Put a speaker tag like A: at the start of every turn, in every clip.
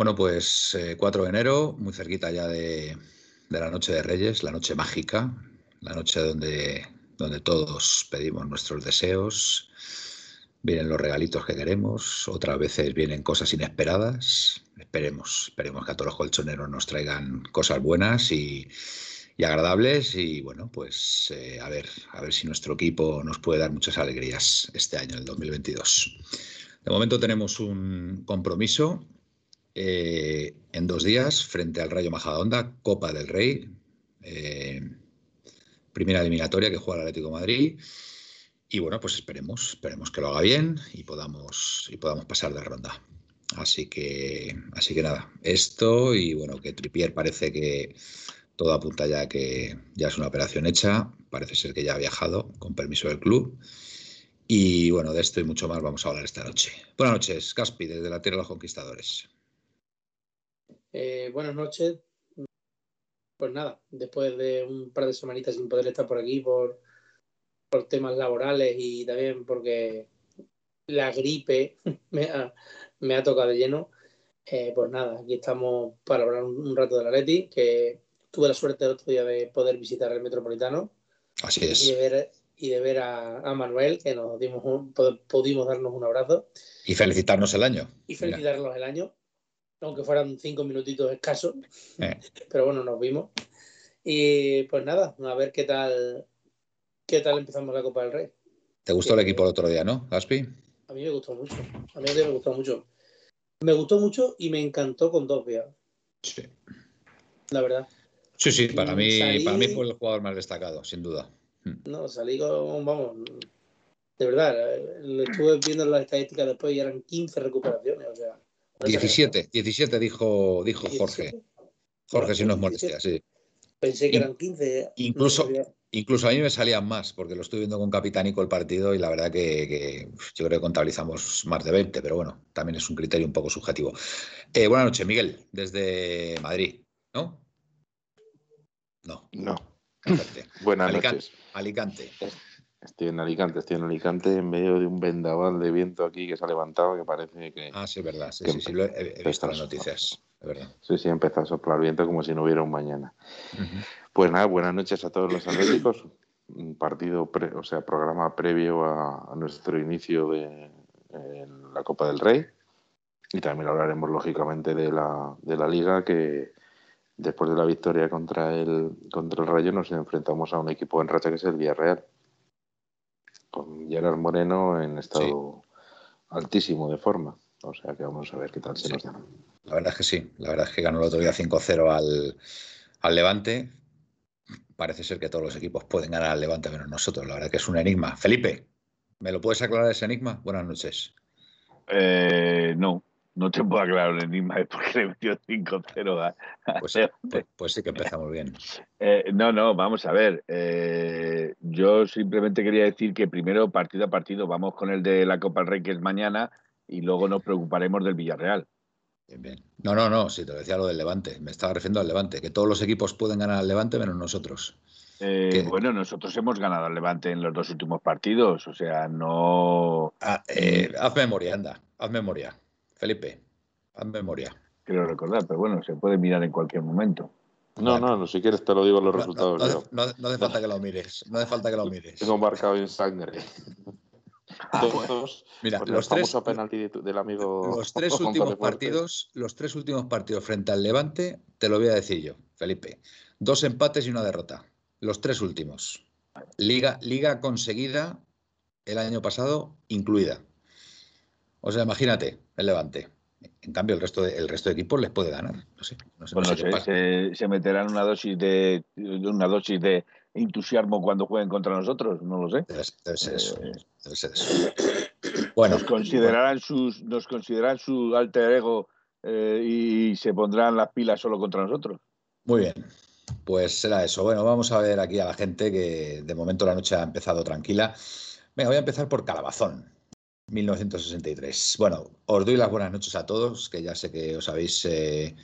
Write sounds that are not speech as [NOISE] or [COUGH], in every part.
A: Bueno, pues 4 eh, de enero, muy cerquita ya de, la Noche de Reyes, la noche mágica, la noche donde, donde todos pedimos nuestros deseos, vienen los regalitos que queremos, otras veces vienen cosas inesperadas. Esperemos, esperemos que a todos los colchoneros nos traigan cosas buenas y y agradables y bueno, pues eh, a ver, a ver si nuestro equipo nos puede dar muchas alegrías este año, el 2022. De momento tenemos un compromiso eh, en dos días frente al Rayo Majadahonda, Copa del Rey, eh, primera eliminatoria que juega el Atlético Madrid. Y bueno, pues esperemos, esperemos que lo haga bien y podamos, y podamos pasar de ronda. Así que, así que nada, esto y bueno, que Tripier parece que todo apunta ya que ya es una operación hecha, parece ser que ya ha viajado con permiso del club. Y bueno, de esto y mucho más vamos a hablar esta noche. Buenas noches, Caspi, desde la Tierra de los Conquistadores.
B: Eh, buenas noches. Pues nada, después de un par de semanitas sin poder estar por aquí por, por temas laborales y también porque la gripe [LAUGHS] me ha, me ha tocado de lleno, eh, pues nada, aquí estamos para hablar un, rato de la Leti, que tuve la suerte el otro día de poder visitar el Metropolitano.
A: Así es.
B: Y de ver, y de ver a, Manuel, que nos dimos pudimos darnos un abrazo.
A: Y felicitarnos el año.
B: Y felicitarnos el año, aunque fueran cinco minutitos escasos. Eh. Pero bueno, nos vimos. Y pues nada, a ver qué tal, qué tal empezamos la Copa del Rey.
A: ¿Te gustó el equipo el otro día, no, Gaspi?
B: A mí me gustó mucho. A mí me gustó mucho. Me gustó mucho y me encantó con dos vías. Sí. La verdad.
A: Sí, sí, para mí, para mí fue el jugador más destacado, sin duda.
B: Hmm. No, salí con, vamos, de verdad, le estuve viendo las estadísticas después y eran 15 recuperaciones, o sea.
A: 17, 17 dijo, dijo Jorge. Jorge, si no es molestia, sí.
B: Pensé que eran 15.
A: Incluso, incluso a mí me salían más, porque lo estoy viendo con Capitánico el partido y la verdad que, yo creo que contabilizamos más de 20, pero bueno, también es un criterio un poco subjetivo. Eh, buenas noches, Miguel, desde Madrid, ¿no? No.
C: No. [LAUGHS] Buenas noches.
A: Alicante.
C: Estoy en Alicante, estoy en Alicante en medio de un vendaval de viento aquí que se ha levantado que parece que...
A: Ah, sí, verdad. Sí, sí, sí, lo he, visto las noticias. verdad.
C: Sí, sí, empezó a soplar viento como si no hubiera un mañana. Pues nada, buenas noches a todos los atléticos. Un partido, o sea, programa previo a, nuestro inicio de la Copa del Rey. Y también hablaremos, lógicamente, de la, de la Liga que después de la victoria contra el, contra el Rayo nos enfrentamos a un equipo en racha que es el Villarreal. Con Gerard Moreno en estado altísimo de forma. O sea que vamos a ver qué tal se nos da.
A: La verdad es que sí. La verdad es que ganó el otro día 5-0 al, al Levante. Parece ser que todos los equipos pueden ganar al Levante menos nosotros. La verdad que es un enigma. Felipe, ¿me lo puedes aclarar ese enigma? Buenas noches.
D: Eh, no, no te puedo aclarar el enigma de por qué le metió 5-0
A: pues, pues, pues, sí que empezamos bien.
D: Eh, no, no, vamos a ver. Eh, yo simplemente quería decir que primero, partido a partido, vamos con el de la Copa del Rey, que es mañana, y luego nos preocuparemos del Villarreal.
A: Bien, bien. No, no, no, si te decía lo del Levante. Me estaba refiriendo al Levante, que todos los equipos pueden ganar al Levante menos nosotros.
D: Eh, bueno, nosotros hemos ganado al Levante en los dos últimos partidos, o sea, no.
A: Ah, haz memoria, anda, haz memoria. Felipe, haz memoria.
D: Quiero recordar, pero bueno, se puede mirar en cualquier momento.
C: No, no, no, si quieres te lo digo los resultados.
A: No, hace falta que lo mires, no hace falta que lo mires.
C: Tengo marcado en sangre.
A: Mira, los tres, del amigo los tres [LAUGHS] últimos partidos, los tres últimos partidos frente al Levante, te lo voy a decir yo, Felipe. Dos empates y una derrota. Los tres últimos. Liga, liga conseguida el año pasado, incluida. O sea, imagínate, el Levante. En cambio, el resto de, el resto de equipos les puede ganar. No sé. No sé,
D: bueno, se, se, meterán una dosis de una dosis de entusiasmo cuando jueguen contra nosotros, no lo sé.
A: Debe, ser eso.
D: Eh,
A: debe ser eso. Bueno,
D: nos considerarán sus, nos considerarán su alter ego eh, y se pondrán las pilas solo contra nosotros.
A: Muy bien. Pues será eso. Bueno, vamos a ver aquí a la gente que de momento la noche ha empezado tranquila. Venga, voy a empezar por Calabazón. 1963. Bueno, os doy las buenas noches a todos, que ya sé que os habéis, eh,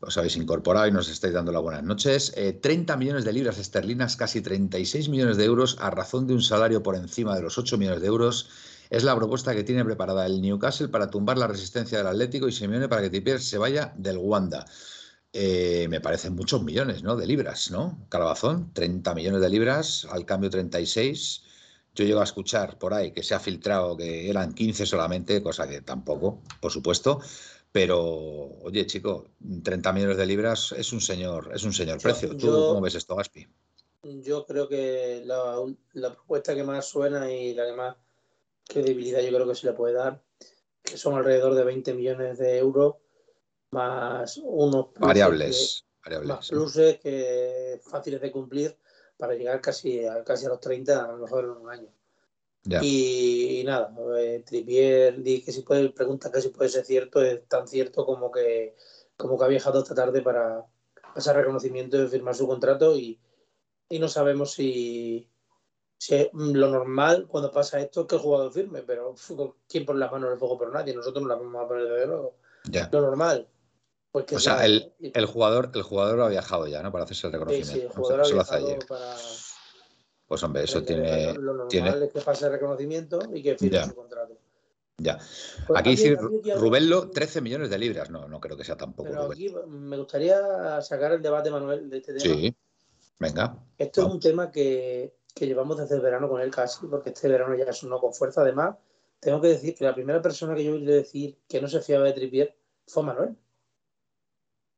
A: os habéis incorporado y nos estáis dando las buenas noches. 30 eh, millones de libras esterlinas, casi 36 millones de euros, a razón de un salario por encima de los 8 millones de euros. Es la propuesta que tiene preparada el Newcastle para tumbar la resistencia del Atlético y Simeone para que Trippier se vaya del Wanda. Eh, me parecen muchos millones ¿no? de libras, ¿no? Calabazón, 30 millones de libras, al cambio 36. Yo llego a escuchar por ahí que se ha filtrado que eran 15 solamente, cosa que tampoco, por supuesto. Pero, oye, chico, 30 millones de libras es un señor, es un señor precio. ¿Tú cómo ves esto, Gaspi?
B: Yo creo que la, la, propuesta que más suena y la que más credibilidad yo creo que se le puede dar, que son alrededor de 20 millones de euros más unos
A: variables,
B: más pluses que fáciles de cumplir para llegar casi a, casi a los 30, a lo mejor en un año. Y, nada, eh, Tripier di que si puede, pregunta que si puede ser cierto, es tan cierto como que, como que ha viajado esta tarde para pasar reconocimiento y firmar su contrato y, y no sabemos si, si lo normal cuando pasa esto es que el jugador firme, pero ¿quién pone las manos en el fuego por nadie? Nosotros no las vamos a poner de nuevo. Lo normal
A: o sea, el, el, jugador, el jugador ha viajado ya, ¿no? Para hacerse el reconocimiento. Sí, sí, el jugador ha viajado para... Pues hombre, eso tiene...
B: Lo normal tiene... es que pase el reconocimiento y que firme su contrato.
A: Ya. Pues aquí dice Rubello 13 millones de libras. No, no creo que sea tampoco.
B: Pero aquí me gustaría sacar el debate, Manuel, de este tema.
A: Sí, venga.
B: Esto es un tema que, que, llevamos desde el verano con él casi, porque este verano ya sonó con fuerza. Además, tengo que decir que la primera persona que yo oí decir que no se fiaba de Tripier fue Manuel.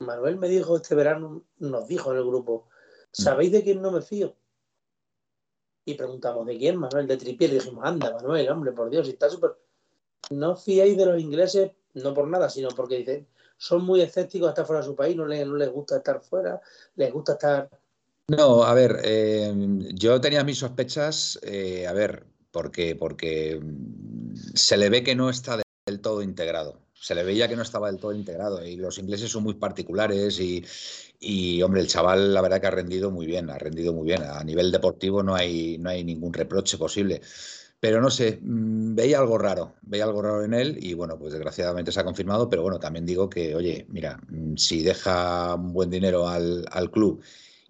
B: Manuel me dijo este verano, nos dijo en el grupo, ¿sabéis de quién no me fío? Y preguntamos, ¿de quién, Manuel? De Tripier. Y dijimos, anda, Manuel, hombre, por Dios, está súper... No fiáis de los ingleses, no por nada, sino porque dicen, son muy escépticos hasta fuera de su país, no les, no les gusta estar fuera, les gusta estar...
A: No, a ver, eh, yo tenía mis sospechas, eh, a ver, porque, porque se le ve que no está del todo integrado se le veía que no estaba del todo integrado y los ingleses son muy particulares y, hombre, el chaval la verdad que ha rendido muy bien, ha rendido muy bien. A nivel deportivo no hay, no hay ningún reproche posible. Pero no sé, mm, veía algo raro, veía algo raro en él y bueno, pues desgraciadamente se ha confirmado, pero bueno, también digo que, oye, mira, mm, si deja un buen dinero al, al club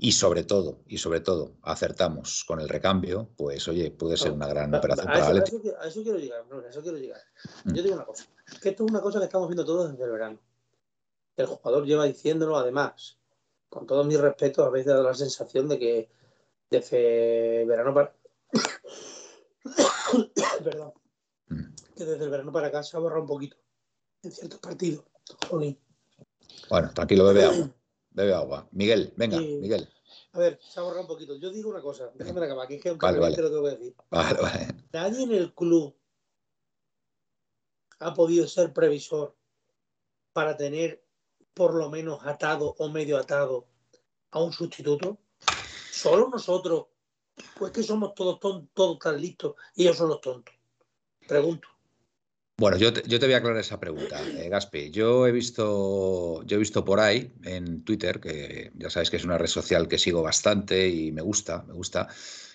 A: y sobre todo, y sobre todo, acertamos con el recambio, pues oye, puede ser una gran operación
B: para el Atlético. A eso quiero llegar, a eso quiero llegar. Mm. Yo digo una cosa, que esto es una cosa que estamos viendo todos desde el verano. El jugador lleva diciéndolo, además, con todo mi respeto, a veces da la sensación de que desde verano para. [COUGHS] Perdón. Mm. Que desde el verano para acá se ha borrado un poquito en ciertos partidos.
A: Bueno, tranquilo, bebe agua. Bebe agua. Miguel, venga, Miguel.
B: A ver, se ha borrado un poquito. Yo digo una cosa, déjame acabar, que es que aunque vale, te lo tengo que decir.
A: Vale, vale.
B: Nadie en el club ha podido ser previsor para tener por lo menos atado o medio atado a un sustituto. Solo nosotros, pues que somos todos tontos, todos tan listos y ellos son los tontos. Pregunto.
A: Bueno, yo te, voy a aclarar esa pregunta, eh, Gaspi. Yo he visto, yo he visto por ahí en Twitter, que ya sabes que es una red social que sigo bastante y me gusta, me gusta.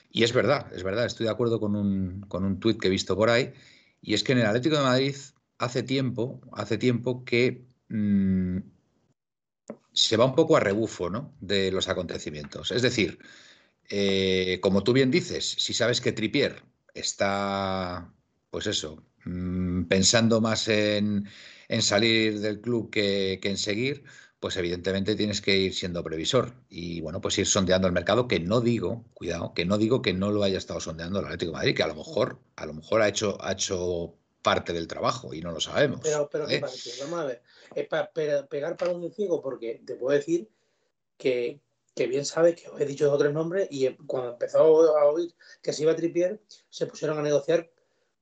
A: Y es verdad, es verdad, estoy de acuerdo con un, con un tuit que he visto por ahí. Y es que en el Atlético de Madrid hace tiempo, hace tiempo que mm, se va un poco a rebufo ¿no? de los acontecimientos. Es decir, eh, como tú bien dices, si sabes que Tripier está, pues eso, Mm, pensando más en, salir del club que, en seguir, pues evidentemente tienes que ir siendo previsor y bueno, pues ir sondeando el mercado, que no digo, cuidado, que no digo que no lo haya estado sondeando el Atlético de Madrid, que a lo mejor, a lo mejor ha hecho, ha hecho parte del trabajo y no lo sabemos.
B: Pero, pero ¿qué pasa? Vamos a ver, es para pegar para un ciego porque te puedo decir que, que bien sabes que os he dicho dos o tres nombres y cuando empezó a oír que se iba a tripier, se pusieron a negociar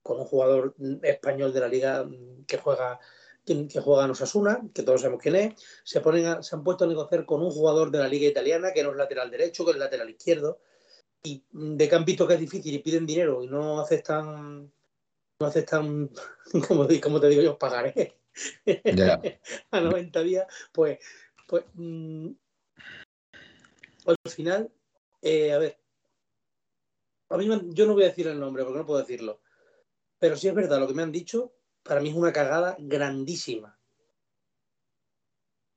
B: con un jugador español de la liga que juega que juega en Osasuna, que todos sabemos quién es, se, ponen se han puesto a negociar con un jugador de la liga italiana que no es lateral derecho, que es lateral izquierdo, y de que han visto que es difícil y piden dinero y no aceptan, no aceptan, [LAUGHS] como, como te digo yo, pagaré. [LAUGHS] A 90 días, pues, pues mm, al final, eh, a ver, a mí yo no voy a decir el nombre porque no puedo decirlo, pero sí es verdad lo que me han dicho, para mí es una cagada grandísima.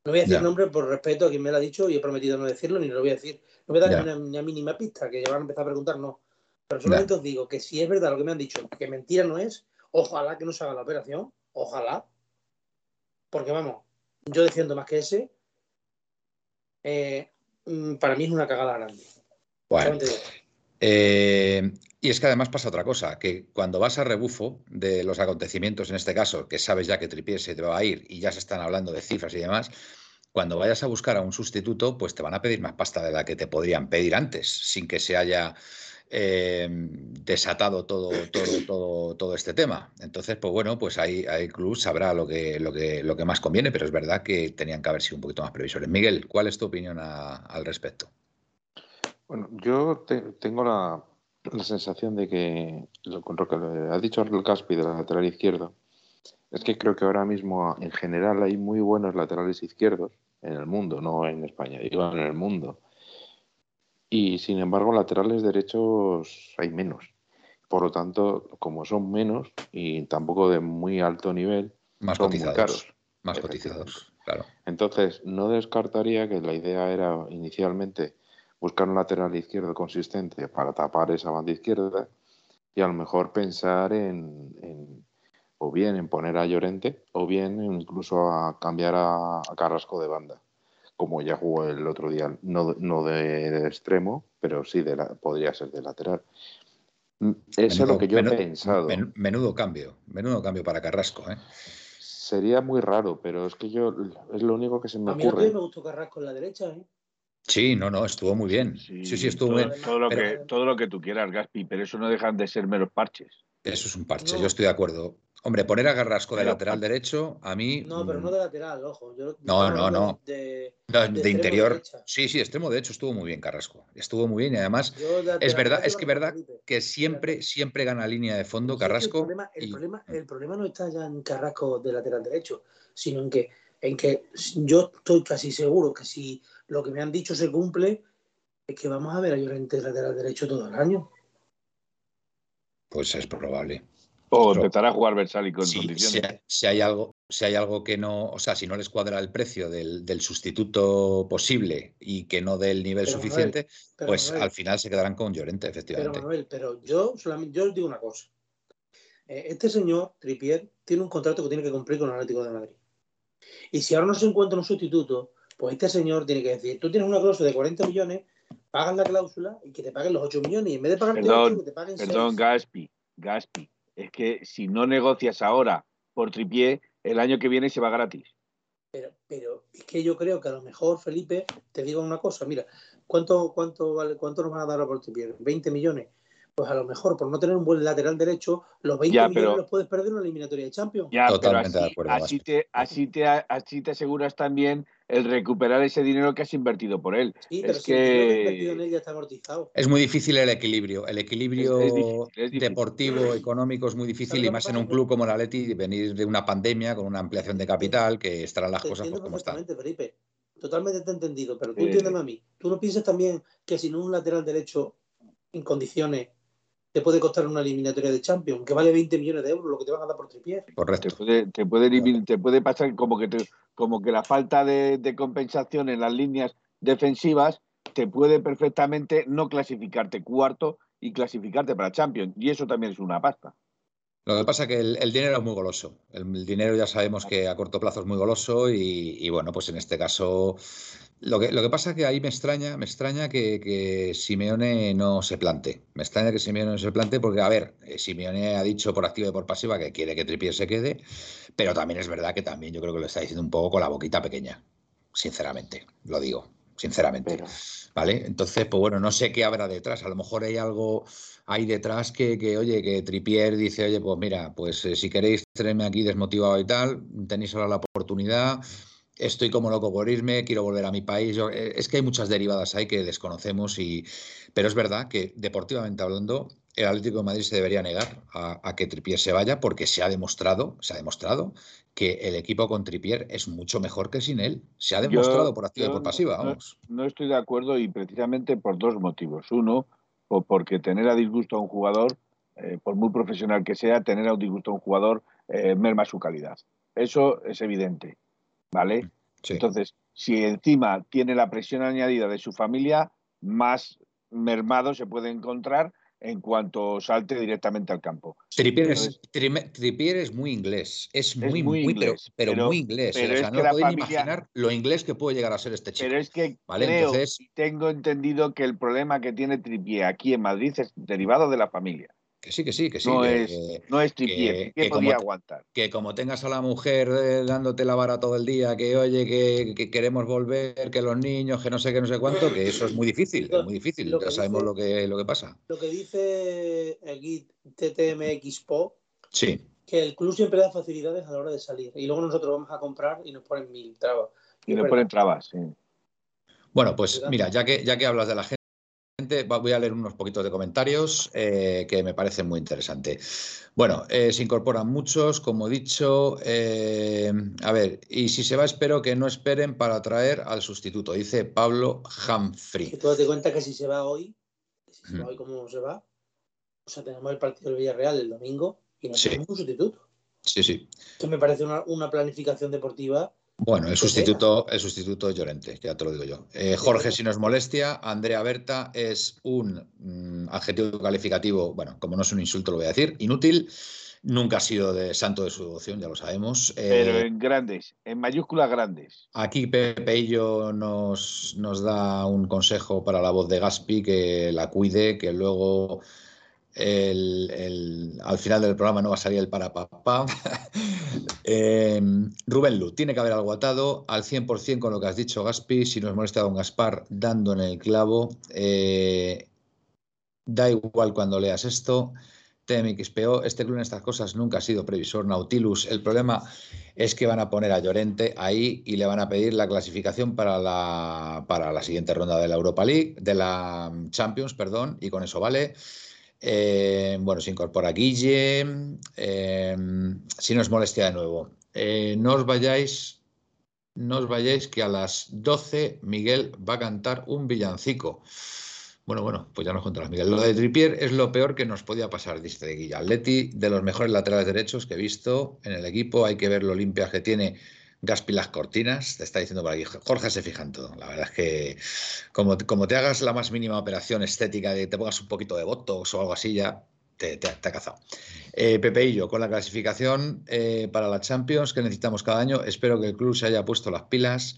B: No voy a decir nombre por respeto a quien me lo ha dicho y he prometido no decirlo, ni lo voy a decir. No voy a dar ni una, mínima pista, que ya van a empezar a preguntar, no. Pero solamente os digo que si es verdad lo que me han dicho, que mentira no es, ojalá que no se haga la operación, ojalá. Porque vamos, yo defiendo más que ese. Eh, mm, para mí es una cagada grande.
A: Bueno, eh, y es que además pasa otra cosa, que cuando vas a rebufo de los acontecimientos, en este caso, que sabes ya que Tripier se te va a ir y ya se están hablando de cifras y demás, cuando vayas a buscar a un sustituto, pues te van a pedir más pasta de la que te podrían pedir antes, sin que se haya eh, desatado todo, todo, [COUGHS] todo, todo este tema. Entonces, pues bueno, pues ahí, el club sabrá lo que, lo, que, lo que más conviene, pero es verdad que tenían que haber sido un poquito más previsores. Miguel, ¿cuál es tu opinión al respecto?
C: Bueno, yo tengo la, la sensación de que, con lo que ha dicho el Caspi de la lateral izquierdo, es que creo que ahora mismo en general hay muy buenos laterales izquierdos en el mundo, no en España, digo en el mundo. Y sin embargo, laterales derechos hay menos. Por lo tanto, como son menos y tampoco de muy alto nivel,
A: más son cotizados, caros. Más cotizados, claro.
C: Entonces, no descartaría que la idea era inicialmente buscar un lateral izquierdo consistente para tapar esa banda izquierda y a lo mejor pensar en, o bien en poner a Llorente o bien incluso a cambiar a, Carrasco de banda, como ya jugó el otro día, no, no de, extremo, pero sí de podría ser de lateral. Mm, eso es lo que yo he pensado.
A: Menudo cambio, menudo cambio para Carrasco. ¿eh?
C: Sería muy raro, pero es que yo es lo único que se me ocurre.
B: A mí me gustó Carrasco en la derecha. ¿eh?
A: Sí, no, no, estuvo muy bien. Sí, sí, estuvo
D: todo,
A: bien.
D: Todo lo, que, todo lo que tú quieras, Gaspi, pero eso no dejan de ser meros parches.
A: Eso es un parche, yo estoy de acuerdo. Hombre, poner a Garrasco de lateral derecho, a mí.
B: No, pero no de lateral, ojo.
A: no, no, no. De, interior. Sí, sí, extremo de hecho estuvo muy bien Carrasco. Estuvo muy bien y además es verdad, es que verdad que siempre, siempre gana línea de fondo Carrasco.
B: el, problema, el, problema, no está ya en Carrasco de lateral derecho, sino en que, en que yo estoy casi seguro que si lo que me han dicho se cumple, es que vamos a ver a Llorente lateral derecho todo el año.
A: Pues es probable.
D: O a jugar Versali con condiciones.
A: Si, hay algo, si hay algo que no, o sea, si no les cuadra el precio del, sustituto posible y que no dé el nivel suficiente, pues al final se quedarán con Llorente, efectivamente.
B: Pero Manuel, pero yo solamente yo os digo una cosa. Eh, este señor, Tripier, tiene un contrato que tiene que cumplir con el Atlético de Madrid. Y si ahora no se encuentra un sustituto, pues este señor tiene que decir, tú tienes una cláusula de 40 millones, pagas la cláusula y que te paguen los 8 millones y en vez de
D: perdón,
B: 8, que te paguen
D: Perdón, Gaspi, Gaspi, es que si no negocias ahora por tripié, el año que viene se va gratis.
B: Pero, pero es que yo creo que a lo mejor, Felipe, te digo una cosa, mira, ¿cuánto, cuánto, vale, cuánto nos van a dar por tripié? ¿20 millones? Pues a lo mejor por no tener un buen lateral derecho, los 20 millones los puedes perder en una eliminatoria de Champions.
D: Ya, Totalmente de acuerdo. Así te, así, te, así te aseguras también el recuperar ese dinero que has invertido por él.
B: Sí, pero es si que invertido en él ya está amortizado.
A: Es muy difícil el equilibrio. El equilibrio deportivo, económico es muy difícil y más en un club como el Atleti venir de una pandemia con una ampliación de capital que estarán las cosas pues, como están.
B: Felipe. Totalmente te he entendido, pero tú entiéndeme a mí. ¿Tú no piensas también que sin un lateral derecho en condiciones te puede costar una eliminatoria de Champions, que vale 20 millones de euros lo que te van a dar por tripié.
A: Correcto.
D: Te puede, te puede, te puede pasar como que, como que la falta de, compensación en las líneas defensivas te puede perfectamente no clasificarte cuarto y clasificarte para Champions. Y eso también es una pasta.
A: Lo que pasa es que el, dinero es muy goloso. El, dinero ya sabemos que a corto plazo es muy goloso y, bueno, pues en este caso lo que, lo que pasa es que ahí me extraña, me extraña que, Simeone no se plante. Me extraña que Simeone no se plante porque, a ver, eh, Simeone ha dicho por activa y por pasiva que quiere que Tripier se quede, pero también es verdad que también yo creo que lo está diciendo un poco con la boquita pequeña, sinceramente, lo digo, sinceramente. ¿Vale? Entonces, pues bueno, no sé qué habrá detrás. A lo mejor hay algo ahí detrás que, que oye, que Tripier dice, oye, pues mira, pues eh, si queréis tenerme aquí desmotivado y tal, tenéis ahora la oportunidad estoy como loco por irme, quiero volver a mi país. Eh, es que hay muchas derivadas ahí que desconocemos, y, pero es verdad que deportivamente hablando, el Atlético de Madrid se debería negar a, que Tripier se vaya porque se ha demostrado, se ha demostrado que el equipo con Tripier es mucho mejor que sin él. Se ha demostrado por activa y por pasiva, vamos.
D: No, estoy de acuerdo y precisamente por dos motivos. Uno, porque tener a disgusto a un jugador, eh, por muy profesional que sea, tener a disgusto a un jugador eh, merma su calidad. Eso es evidente. ¿Vale? Entonces, si encima tiene la presión añadida de su familia, más mermado se puede encontrar en cuanto salte directamente al campo.
A: Tripier es, muy inglés, es muy, muy, inglés, pero, muy inglés. ¿eh? o sea, no pueden imaginar lo inglés que puede llegar a ser este chico.
D: Pero es que tengo entendido que el problema que tiene Tripier aquí en Madrid es derivado de la familia.
A: Que sí, que sí, que sí.
D: No es, no es que, podía aguantar.
A: Que como tengas a la mujer eh, dándote la vara todo el día, que oye, que, queremos volver, que los niños, que no sé qué, no sé cuánto, que eso es muy difícil, es muy difícil. Ya sabemos lo, que, lo que pasa.
B: Lo que dice aquí TTMXPO,
A: sí.
B: que el club siempre da facilidades a la hora de salir. Y luego nosotros vamos a comprar y nos ponen mil trabas.
D: Y, nos ponen trabas, sí.
A: Bueno, pues mira, ya que, ya que hablas de la gente voy a leer unos poquitos de comentarios eh, que me parecen muy interesantes. Bueno, eh, se incorporan muchos, como he dicho. Eh, a ver, y si se va, espero que no esperen para traer al sustituto, dice Pablo Humphrey.
B: Tú date cuenta que si se va hoy, si se va hoy como se va, o sea, tenemos el partido del Villarreal el domingo y no tenemos un sustituto.
A: Sí, sí.
B: Que me parece una planificación deportiva
A: bueno, el sustituto, el sustituto Llorente, ya te lo digo yo. Eh, Jorge, si no es molestia, Andrea Berta es un mm, adjetivo calificativo, bueno, como no es un insulto, lo voy a decir, inútil. Nunca ha sido de santo de su devoción, ya lo sabemos.
D: Pero eh, en grandes, en mayúsculas grandes.
A: Aquí Pepeillo nos, nos da un consejo para la voz de Gaspi, que la cuide, que luego al final del programa no va a salir el para papá. [LAUGHS] eh, Rubén Lu, tiene que haber algo atado al 100% con lo que has dicho, Gaspi. Si nos molesta don Gaspar, dando en el clavo. Eh, da igual cuando leas esto. TMXPO, este club en estas cosas nunca ha sido previsor. Nautilus, el problema es que van a poner a Llorente ahí y le van a pedir la clasificación para la, para la siguiente ronda de la Europa League, de la Champions, perdón, y con eso vale. Eh, bueno, se incorpora Guille. Eh, si no os molestia de nuevo. Eh, no os vayáis, no os vayáis que a las 12 Miguel va a cantar un villancico. Bueno, bueno, pues ya nos contarás, Miguel. Lo de Tripier es lo peor que nos podía pasar, dice Guille. Atleti, de los mejores laterales derechos que he visto en el equipo. Hay que ver lo limpias que tiene Gaspi las cortinas, te está diciendo por aquí, Jorge se fija todo. La verdad es que como, como te hagas la más mínima operación estética de te pongas un poquito de botox o algo así, ya te, ha cazado. Eh, Pepe y yo, con la clasificación eh, para la Champions que necesitamos cada año, espero que el club se haya puesto las pilas.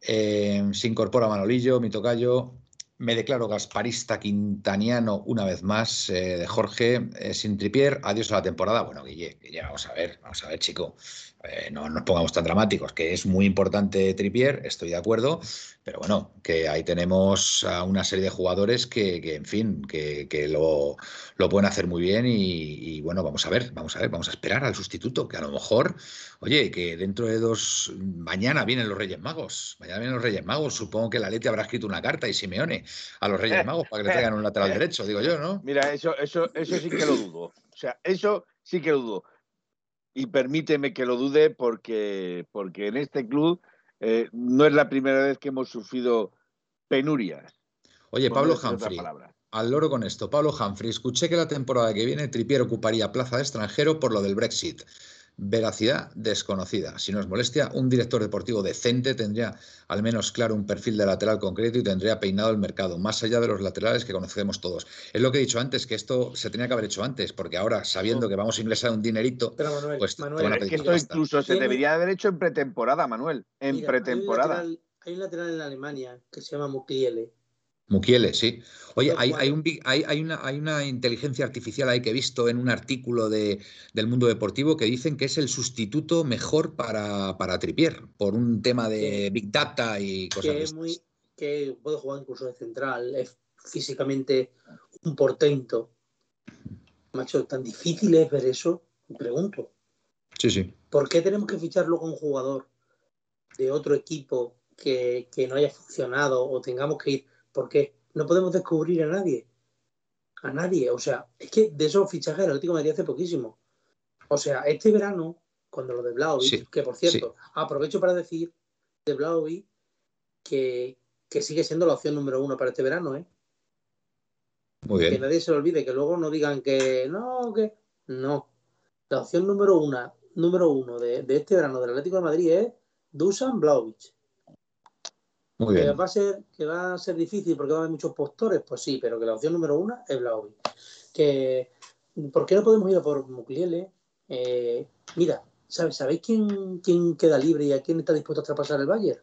A: Eh, se incorpora Manolillo, mi tocayo. Me declaro gasparista quintaniano una vez más eh, de Jorge, sin tripier. Adiós a la temporada. Bueno, Guille, Guille, vamos a ver, vamos a ver, chico. Eh, no nos pongamos tan dramáticos, que es muy importante Tripier, estoy de acuerdo, pero bueno, que ahí tenemos a una serie de jugadores que, en fin, que, lo, pueden hacer muy bien y, bueno, vamos a ver, vamos a ver, vamos a esperar al sustituto, que a lo mejor, oye, que dentro de dos, mañana vienen los Reyes Magos, mañana vienen los Reyes Magos, supongo que la Leti habrá escrito una carta y Simeone a los Reyes Magos para que le traigan un lateral [LAUGHS] derecho, digo yo, ¿no?
D: Mira, eso, eso, eso sí que lo dudo, o sea, eso sí que lo dudo y permíteme que lo dude porque, porque en este club eh, no es la primera vez que hemos sufrido penurias.
A: Oye, Pablo Humphrey, al loro con esto. Pablo Humphrey, escuché que la temporada que viene Tripier ocuparía plaza de extranjero por lo del Brexit. Veracidad desconocida. Si no es molestia, un director deportivo decente tendría al menos claro un perfil de lateral concreto y tendría peinado el mercado, más allá de los laterales que conocemos todos. Es lo que he dicho antes, que esto se tenía que haber hecho antes, porque ahora, sabiendo que vamos a ingresar un dinerito, pues
D: es que esto incluso se debería haber hecho en pretemporada, Manuel, en pretemporada.
B: Hay un, lateral, en Alemania que se llama Mukiele
A: Mukiele, sí. Oye, hay, hay, un, hay, hay, una, hay una inteligencia artificial ahí que he visto en un artículo de, del mundo deportivo que dicen que es el sustituto mejor para, para Tripier, por un tema de Big Data y cosas
B: que, muy, que puede jugar incluso de central, es físicamente un portento. Macho, tan difícil es ver eso, me pregunto.
A: Sí, sí.
B: ¿Por qué tenemos que ficharlo con un jugador de otro equipo que, que no haya funcionado o tengamos que ir porque no podemos descubrir a nadie. A nadie. O sea, es que de esos fichajes el Atlético de Madrid hace poquísimo. O sea, este verano, cuando lo de Blaovic, que por cierto, aprovecho para decir de Blaovic que, que sigue siendo la opción número uno para este verano, ¿eh?
A: Muy bien.
B: Que nadie se lo olvide, que luego no digan que no, que no. La opción número uno, número uno de, de este verano del Atlético de Madrid es Dusan Blaovic. Que va, a ser, que va a ser difícil porque va a haber muchos postores, pues sí, pero que la opción número uno es Blaovic. Que, ¿Por qué no podemos ir a por Mucliele? Eh, mira, ¿sabes, ¿sabéis quién, quién queda libre y a quién está dispuesto a traspasar el Bayern?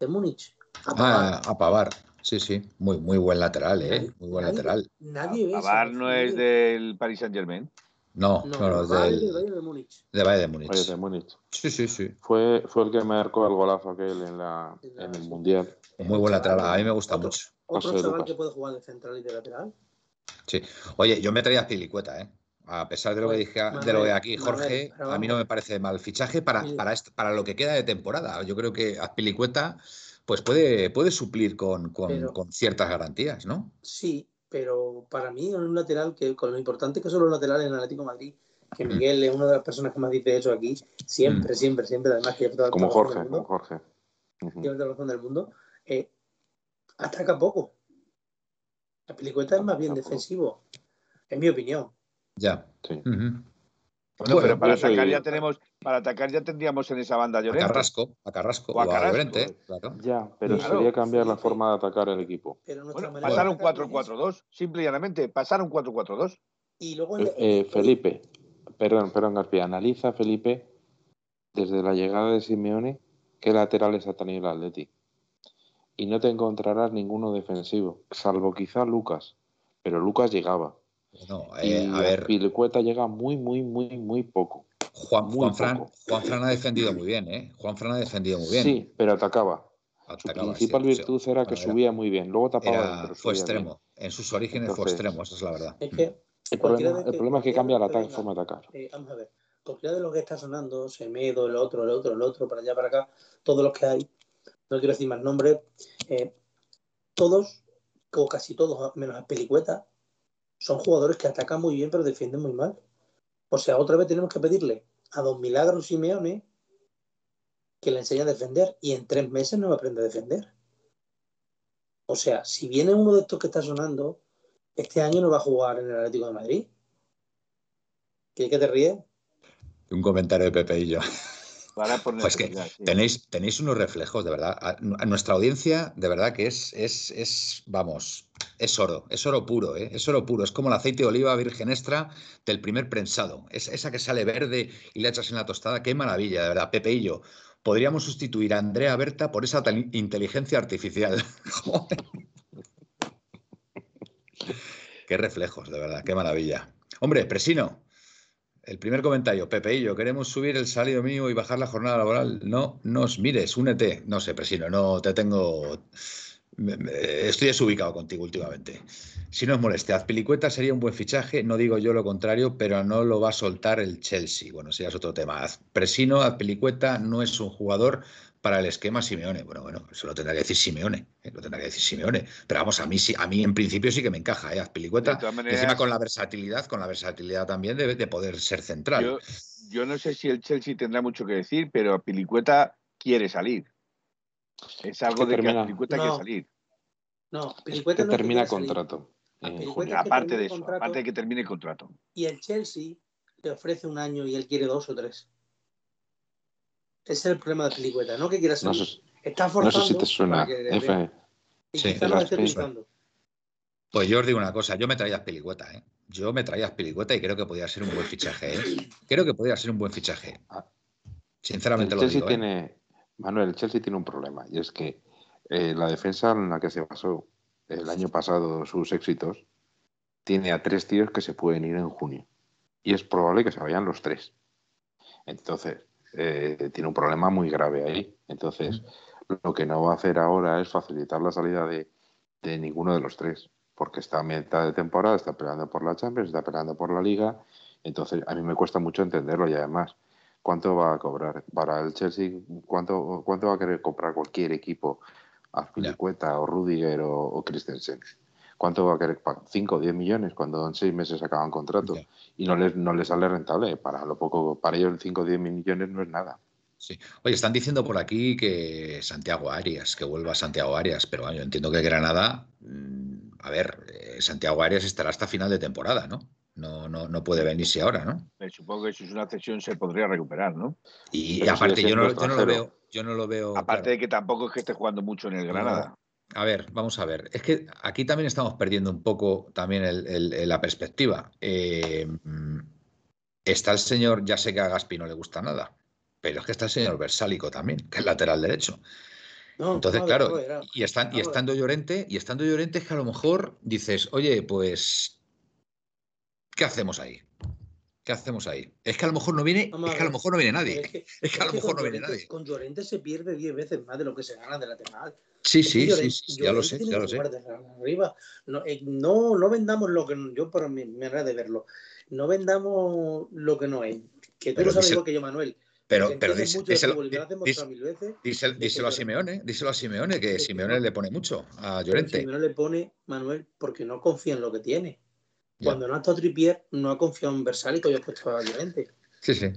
B: De Múnich.
A: A Pavar. Ah, a Pavar. Sí, sí, muy, muy buen lateral, ¿eh? Muy buen lateral.
D: Nadie Pavar no es del Paris Saint Germain.
A: No, no, no,
B: del, de Bayern de Múnich.
A: De Bayern de Múnich.
C: Bayern de Múnich.
A: Sí, sí, sí.
C: Fue, fue el que marcó el golazo aquel en, la, en el Mundial.
A: Muy buen lateral, a mí me gusta mucho.
B: Otro chaval que puede jugar de central y de lateral.
A: Sí. Oye, yo me traía a Pilicueta, ¿eh? A pesar de lo que dije de lo de aquí Jorge, a mí no me parece mal fichaje para, para, para lo que queda de temporada. Yo creo que Azpilicueta pues puede, puede suplir con, con, con, ciertas garantías, ¿no?
B: Sí, pero para mí es un lateral que con lo importante que son los laterales en el Atlético Madrid, que mm. Miguel es una de las personas que más dice eso aquí, siempre, mm. siempre, siempre, además que
C: como Jorge, como Jorge.
B: Tiene la razón del mundo, eh, ataca poco. La pelicueta es más bien defensivo, en mi opinión.
A: Ya.
C: Sí.
D: Bueno, pero para atacar ya tenemos, para atacar ya tendríamos en esa banda Llorente.
A: A Carrasco, a Carrasco o a, Llorente, claro.
C: Ya, pero sería cambiar la forma de atacar el equipo.
D: Bueno, pasar un 4-4-2, simple y llanamente, pasar un 4-4-2.
B: Y luego
C: eh, eh, Felipe, perdón, perdón, García, analiza Felipe desde la llegada de Simeone qué laterales ha tenido el Atleti. Y no te encontrarás ninguno defensivo, salvo quizá Lucas, pero Lucas llegaba.
A: No, eh, a ver.
C: Pilicueta llega muy, muy, muy, muy poco.
A: Juan, Juan, Fran, Juan Fran ha defendido muy bien, ¿eh? Juan Fran ha defendido muy bien.
C: Sí, pero atacaba. Su principal virtud era que subía muy bien, luego tapaba.
A: fue extremo. En sus orígenes fue extremo, esa es la verdad.
B: Es que
C: el problema, es que cambia la forma de atacar.
B: Eh, vamos a ver, cualquiera de los que está sonando, Semedo, el otro, el otro, el otro, para allá, para acá, todos los que hay, no quiero decir más nombres, eh, todos, o casi todos, menos las pelicuetas, son jugadores que atacan muy bien pero defienden muy mal. O sea, otra vez tenemos que pedirle a Don Milagros Simeone que le enseñe a defender y en tres meses no aprende a defender. O sea, si viene uno de estos que está sonando, este año no va a jugar en el Atlético de Madrid. ¿Qué, te ríes?
A: Un comentario de Pepe y yo. Pues que tenéis, tenéis unos reflejos, de verdad. A, nuestra audiencia, de verdad que es, es, es, vamos, es oro, es oro puro, ¿eh? es oro puro. Es como el aceite de oliva virgen extra del primer prensado. Es esa que sale verde y le echas en la tostada. Qué maravilla, de verdad. Pepe y yo. Podríamos sustituir a Andrea Berta por esa inteligencia artificial. [LAUGHS] qué reflejos, de verdad, qué maravilla. Hombre, Presino, el primer comentario, Pepe y yo, queremos subir el salario mío y bajar la jornada laboral. No nos mires, únete. No sé, Presino, no te tengo. Estoy desubicado contigo últimamente. Si no os moleste, Azpilicueta sería un buen fichaje, no digo yo lo contrario, pero no lo va a soltar el Chelsea. Bueno, ese es otro tema. Presino, Azpilicueta no es un jugador para el esquema Simeone. Bueno, bueno, eso lo tendrá que decir Simeone, ¿eh? lo tendrá que decir Simeone. Pero vamos, a mí sí, a mí en principio sí que me encaja, ¿eh? Azpilicueta. Encima con la versatilidad, con la versatilidad también de, de poder ser central.
D: Yo, no sé si el Chelsea tendrá mucho que decir, pero Azpilicueta quiere salir. Es algo de que Azpilicueta quiere salir.
B: No, Azpilicueta
C: no termina contrato.
D: aparte de eso, aparte de que termine el contrato.
B: Y el Chelsea te ofrece un año y él quiere dos o tres. Ese es el problema de Pilicueta, ¿no? Que quiera ser.
C: No sé,
B: Está
C: no
B: forzando.
C: sé si te suena.
B: que le
C: F.
B: Y
A: Sí,
B: no le esté.
A: Pues yo os digo una cosa, yo me traía Pilicueta, ¿eh? Yo me traía Pilicueta y creo que podría ser un buen fichaje, ¿eh? Creo que podría ser un buen fichaje.
C: Ah.
A: Sinceramente
C: El
A: lo
C: Chelsea
A: digo, ¿eh?
C: tiene, Manuel, el Chelsea tiene un problema y es que eh, la defensa en la que se basó el año pasado sus éxitos tiene a tres tíos que se pueden ir en junio y es probable que se vayan los tres. Entonces, eh, tiene un problema muy grave ahí. Entonces, lo que no va a hacer ahora es facilitar la salida de, de ninguno de los tres, porque está a mitad de temporada, está peleando por la Champions, está peleando por la Liga. Entonces, a mí me cuesta mucho entenderlo y además, ¿cuánto va a cobrar? Para el Chelsea, ¿cuánto, cuánto va a querer comprar cualquier equipo? Azpilicueta o Rudiger o, o Christensen. ¿Cuánto va a querer pagar? ¿5 o 10 millones cuando en 6 meses acaban contrato? Y no les, no les sale rentable. Para lo poco, para ellos 5 o 10 millones no es nada.
A: Sí. Oye, están diciendo por aquí que Santiago Arias, que vuelva Santiago Arias, pero bueno, yo entiendo que Granada, mm, a ver, eh, Santiago Arias estará hasta final de temporada, ¿no? No, no, no puede venirse ahora, ¿no?
D: Supongo que si es una cesión se podría recuperar, ¿no?
A: Y,
C: Pero
A: aparte, yo no, yo no lo veo, yo no lo veo.
D: Aparte
A: claro.
D: de que tampoco es que esté jugando mucho en el Granada.
A: A ver, vamos a ver. Es que aquí también estamos perdiendo un poco también el- el- el- la perspectiva. Eh, mm, está el señor, ya sé que a Gaspi no le gusta nada, pero es que está el señor Versálico también, que es lateral derecho.
B: No,
A: Entonces, claro, y, están, y estando Llorente, y estando Llorente es que a lo mejor dices, oye, pues, ¿qué hacemos ahí? ¿Qué hacemos ahí? Es que a lo mejor no viene,
B: Vamos
A: es que a lo mejor no viene nadie.
B: Es que, [LAUGHS]
A: Es que a lo mejor
B: con
A: no viene
B: Llorente-
A: nadie.
B: Con Llorente se pierde 10 veces más de lo que se gana de lateral.
A: Sí,
B: Es
A: sí, sí,
B: Llorente-
A: sí, ya lo sé, ya lo sé.
B: arriba. No, eh, no, no vendamos lo que yo por mi manera de verlo. No vendamos lo que no es. Que tú
A: Pero
B: lo sabes
A: dice-
B: igual que yo, Manuel.
A: Pero, pero
B: entiendes
A: díselo, díselo- díselo- a Simeone, díselo a Simeone, que Simeone le pone mucho a Llorente.
B: si no le pone Manuel porque no confía en lo que tiene. Cuando no ha estado Tripier, no ha confiado en Versálico y ha puesto a Llorente.
A: Sí, sí.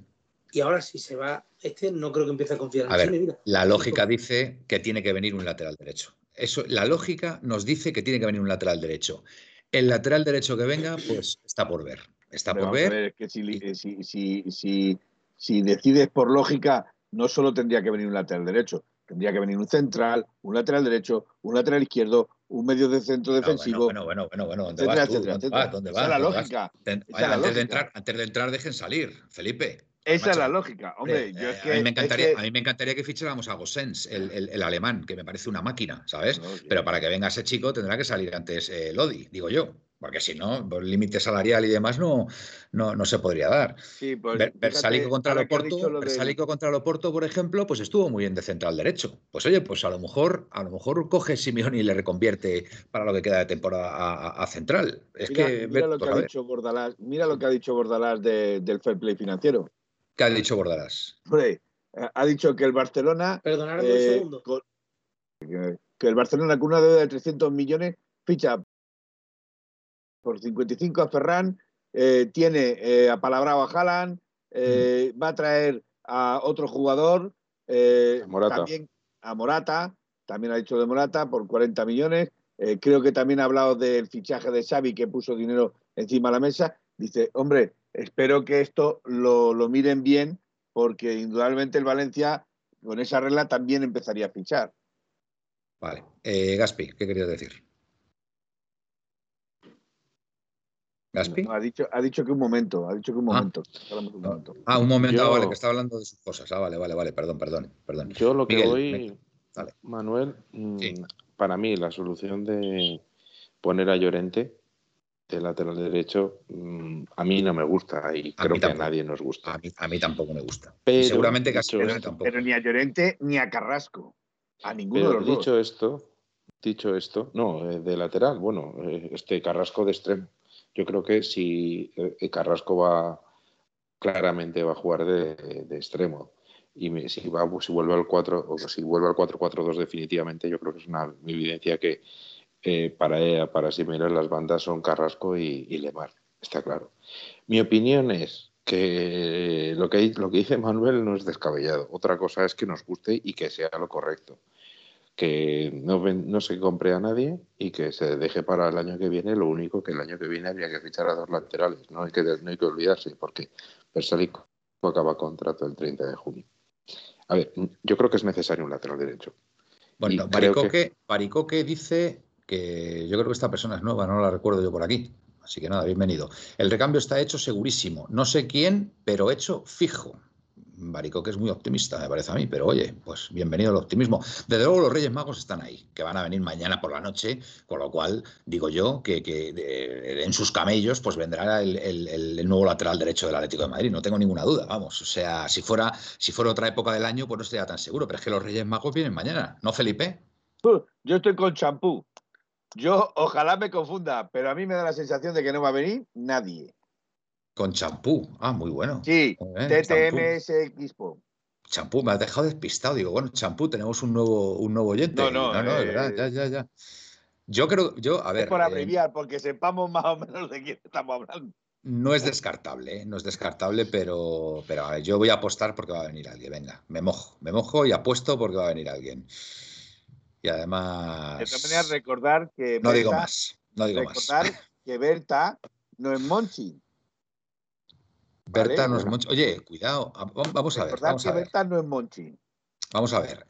B: Y ahora si se va este, no creo que empiece a confiar en
A: A ver,
B: Chile, mira.
A: La lógica dice que tiene que venir un lateral derecho. Eso, la lógica nos dice que tiene que venir un lateral derecho. El lateral derecho que venga, pues está por ver. Está
D: Pero
A: por ver.
D: ver, es que si, si, si, si, si decides por lógica, no solo tendría que venir un lateral derecho, tendría que venir un central, un lateral derecho, un lateral izquierdo, un medio de centro
A: No,
D: defensivo,
A: bueno, bueno, bueno, bueno, ¿dónde vas tú? ¿Dónde vas? ¿Dónde
D: Esa es la lógica. Es
A: antes, de entrar, antes de entrar, dejen salir, Felipe.
D: Esa es la lógica. Hombre, yo es
A: eh,
D: que.
A: a, mí me
D: es
A: encantaría,
D: que-
A: a mí me encantaría que ficháramos a Gossens, el, el- el alemán, que me parece una máquina, ¿sabes?
D: No.
A: Pero para que venga ese chico tendrá que salir antes eh, Lodi, digo yo. Porque si no, por límite salarial y demás no, no, no se podría dar.
D: Sí, pues,
A: Ver- contra Loporto,
D: lo del-
A: Versálico contra Loporto, por ejemplo, pues estuvo muy bien de central derecho. Pues oye, pues a lo mejor, a lo mejor coge Simeone y le reconvierte para lo que queda de temporada a, a- a central. Es
D: Mira,
A: que
D: mira lo que
A: pues,
D: ha dicho Bordalás, mira lo que ha dicho Bordalás de- del fair play financiero.
A: ¿qué ha dicho Bordalás?
D: Hombre, ha dicho que el Barcelona
B: Perdonadme un
D: eh,
B: segundo.
D: con- que- que el Barcelona con una deuda de 300 millones ficha por 55 a Ferran, eh, tiene eh, apalabrado a Haaland, eh, va a traer a otro jugador,
C: A Morata.
D: también a Morata, también ha dicho de Morata por 40 millones. Creo que también ha hablado del fichaje de Xavi que puso dinero encima de la mesa. Dice, hombre, espero que esto lo, lo miren bien porque indudablemente el Valencia con esa regla también empezaría a fichar.
A: Vale. Gaspi, ¿qué querías decir? ¿Gaspi?
D: No, ha, dicho, ha dicho que un momento, ha dicho que un
A: Ah.
D: momento. Un momento.
A: Ah, un momento, ah, vale, que está hablando de sus cosas. Ah, vale, vale, vale, perdón, perdón, perdón.
C: Yo lo que
A: Miguel,
C: voy. Manuel, mm,
A: Sí.
C: para mí la solución de poner a Llorente de lateral derecho mm, a mí no me gusta y
A: A
C: creo que a
A: tampoco.
C: nadie nos gusta.
A: A mí, a mí tampoco me gusta. Y
C: Pero,
A: seguramente que a
C: dicho
A: Simeone
C: esto-
A: tampoco.
D: Pero ni a Llorente ni a Carrasco. A ninguno de los dos.
C: dicho esto, dicho esto, no, eh, de lateral, bueno, eh, este Carrasco de extremo. Yo creo que si eh, Carrasco va claramente va a jugar de, extremo y si va si vuelve al 4 o si vuelve al 4-4-2 definitivamente, yo creo que es una evidencia que eh, para ella, para Simeone las bandas son Carrasco y, y Lemar, está claro. Mi opinión es que lo que lo que dice Manuel no es descabellado. Otra cosa es que nos guste y que sea lo correcto que no, no se compre a nadie y que se deje para el año que viene. Lo único que el año que viene habría que fichar a dos laterales. No hay que, no hay que olvidarse, porque Persalico acaba contrato el 30 de junio. A ver, yo creo que es necesario un lateral derecho.
A: Bueno, Baricoque, dice que yo creo que esta persona es nueva, no la recuerdo yo por aquí. Así que nada, bienvenido. El recambio está hecho segurísimo. No sé quién, pero hecho fijo. Barico que es muy optimista, me parece a mí, pero oye, pues bienvenido al optimismo. Desde luego los Reyes Magos están ahí, que van a venir mañana por la noche, con lo cual digo yo que, en sus camellos pues vendrá el, nuevo lateral derecho del Atlético de Madrid, no tengo ninguna duda, vamos. O sea, si fuera, si fuera otra época del año, pues no estaría tan seguro, pero es que los Reyes Magos vienen mañana, ¿no, Felipe?
D: Yo estoy con champú. Yo ojalá me confunda, pero a mí me da la sensación de que no va a venir nadie.
A: Con champú. Ah, muy bueno.
D: Sí, TTMS Expo.
A: Champú, me has dejado despistado. Digo, bueno, champú, tenemos un nuevo, un nuevo oyente.
D: No, no, no,
A: es verdad, ya, ya, ya. Yo creo, yo, a ver.
D: Es por eh, abreviar, porque sepamos más o menos de quién estamos hablando.
A: No es descartable, ¿eh? no es descartable, pero, pero a ver, yo voy a apostar porque va a venir alguien. Venga, me mojo, me mojo y apuesto porque va a venir alguien. Y además.
D: De todas maneras, recordar que.
A: No digo más, no digo
D: recordar que Berta no es Monchi.
A: Berta no es Monchi. Oye, cuidado, vamos a ver. Vamos a ver.
D: Berta no es Monchi.
A: Vamos a ver.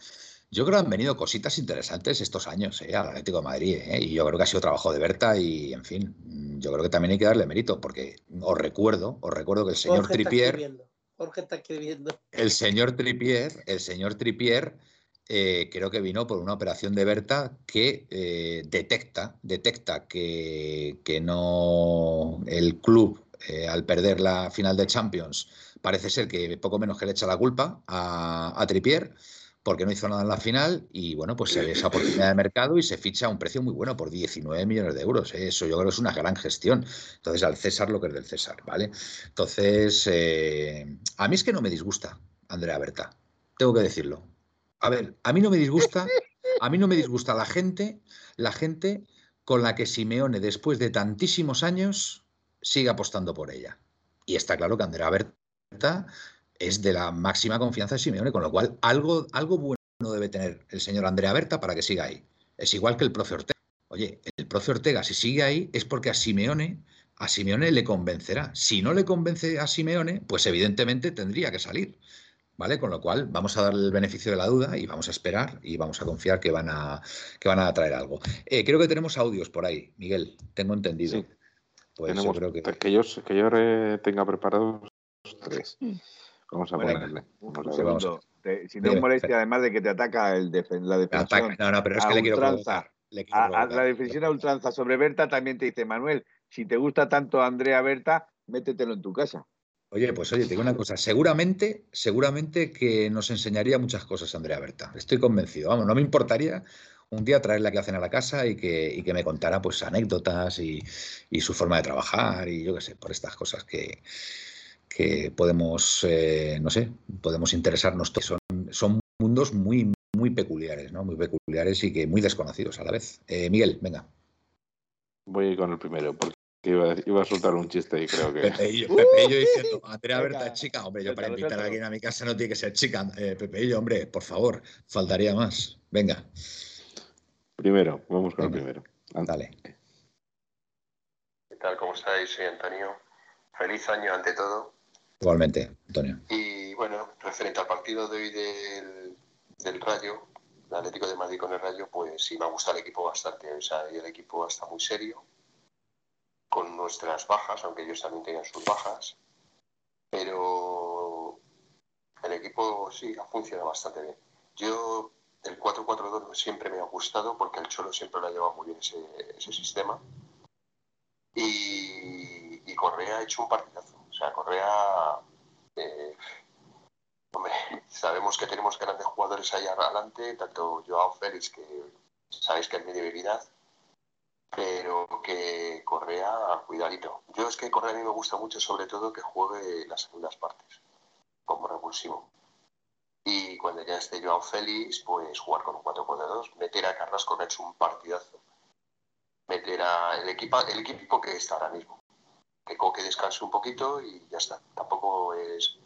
A: Yo creo que han venido cositas interesantes estos años ¿eh? al Atlético de Madrid. ¿eh? Y yo creo que ha sido trabajo de Berta y, en fin, yo creo que también hay que darle mérito porque os recuerdo, os recuerdo que el señor Tripier...
B: Jorge está escribiendo.
A: El señor Tripier, el señor Tripier eh, creo que vino por una operación de Berta que eh, detecta, detecta que, que, no el club eh, al perder la final de Champions, parece ser que poco menos que le echa la culpa a, Tripier porque no hizo nada en la final y bueno, pues se ve esa oportunidad de mercado y se ficha a un precio muy bueno por 19 millones de euros. Eso yo creo que es una gran gestión. Entonces, al César lo que es del César, ¿vale? Entonces, eh, a mí es que no me disgusta Andrea Berta, tengo que decirlo. A ver, a mí no me disgusta, a mí no me disgusta la gente, la gente con la que Simeone después de tantísimos años sigue apostando por ella. Y está claro que Andrea Berta es de la máxima confianza de Simeone, con lo cual algo, algo bueno debe tener el señor Andrea Berta para que siga ahí. Es igual que el profe Ortega. Oye, el profe Ortega, si sigue ahí, es porque a Simeone, a Simeone le convencerá. Si no le convence a Simeone, pues evidentemente tendría que salir. ¿Vale? Con lo cual, vamos a darle el beneficio de la duda y vamos a esperar y vamos a confiar que van a, que van a traer algo. Eh, creo que tenemos audios por ahí, Miguel, tengo entendido.
C: Pues Tenemos, creo que... que... yo, que yo tenga preparados tres. Vamos a ponerle.
D: un segundo. si no molestia, además de que te ataca el la defensión.
A: No, no, pero es que le quiero
D: provocar. a, la defensión a ultranza sobre Berta también te dice, Manuel, si te gusta tanto Andrea Berta, métetelo en tu casa.
A: Oye, pues oye, te digo una cosa. Seguramente, seguramente que nos enseñaría muchas cosas Andrea Berta. Estoy convencido. Vamos, no me importaría un día traerla que hacen a la casa y que, que me contara pues anécdotas y, su forma de trabajar y yo qué sé, por estas cosas que, que podemos, eh, no sé, podemos interesarnos. Son, son mundos muy, muy peculiares, ¿no? Muy peculiares y que muy desconocidos a la vez. Eh, Miguel, venga.
C: Voy con el primero, porque iba a, iba a soltar un chiste y creo que.
A: Pepe y yo, [LAUGHS] Pepe diciendo, Andrea Berta chica. Hombre, yo para invitar a alguien a mi casa no tiene que ser chica. Eh, Pepe y yo, hombre, por favor, faltaría más. Venga.
C: Primero, vamos con el primero.
A: Dale.
E: ¿Qué tal? ¿Cómo estáis? Soy Antonio. Feliz año ante todo.
A: Igualmente, Antonio.
E: Y bueno, referente al partido de hoy del, del Rayo, el Atlético de Madrid con el Rayo, pues sí me ha gustado el equipo bastante. O sea, y el equipo está muy serio, con nuestras bajas, aunque ellos también tengan sus bajas. Pero el equipo sí ha funcionado bastante bien. Yo el 4-4-2 siempre me ha gustado porque el Cholo siempre lo ha llevado muy bien ese, sistema. Y, Correa ha hecho un partidazo. O sea, Correa. Eh, hombre, sabemos que tenemos grandes jugadores ahí adelante, tanto Joao Félix, que sabéis que es mi debilidad, pero que Correa, cuidadito. Yo es que Correa a mí me gusta mucho, sobre todo, que juegue las segundas partes, como revulsivo. Y cuando ya esté Joao Félix, pues jugar con un 4-4-2, meter a Carrasco que ha hecho un partidazo, meter a el equipo, el equipo que está ahora mismo. Que Coque descanse un poquito y ya está. Tampoco es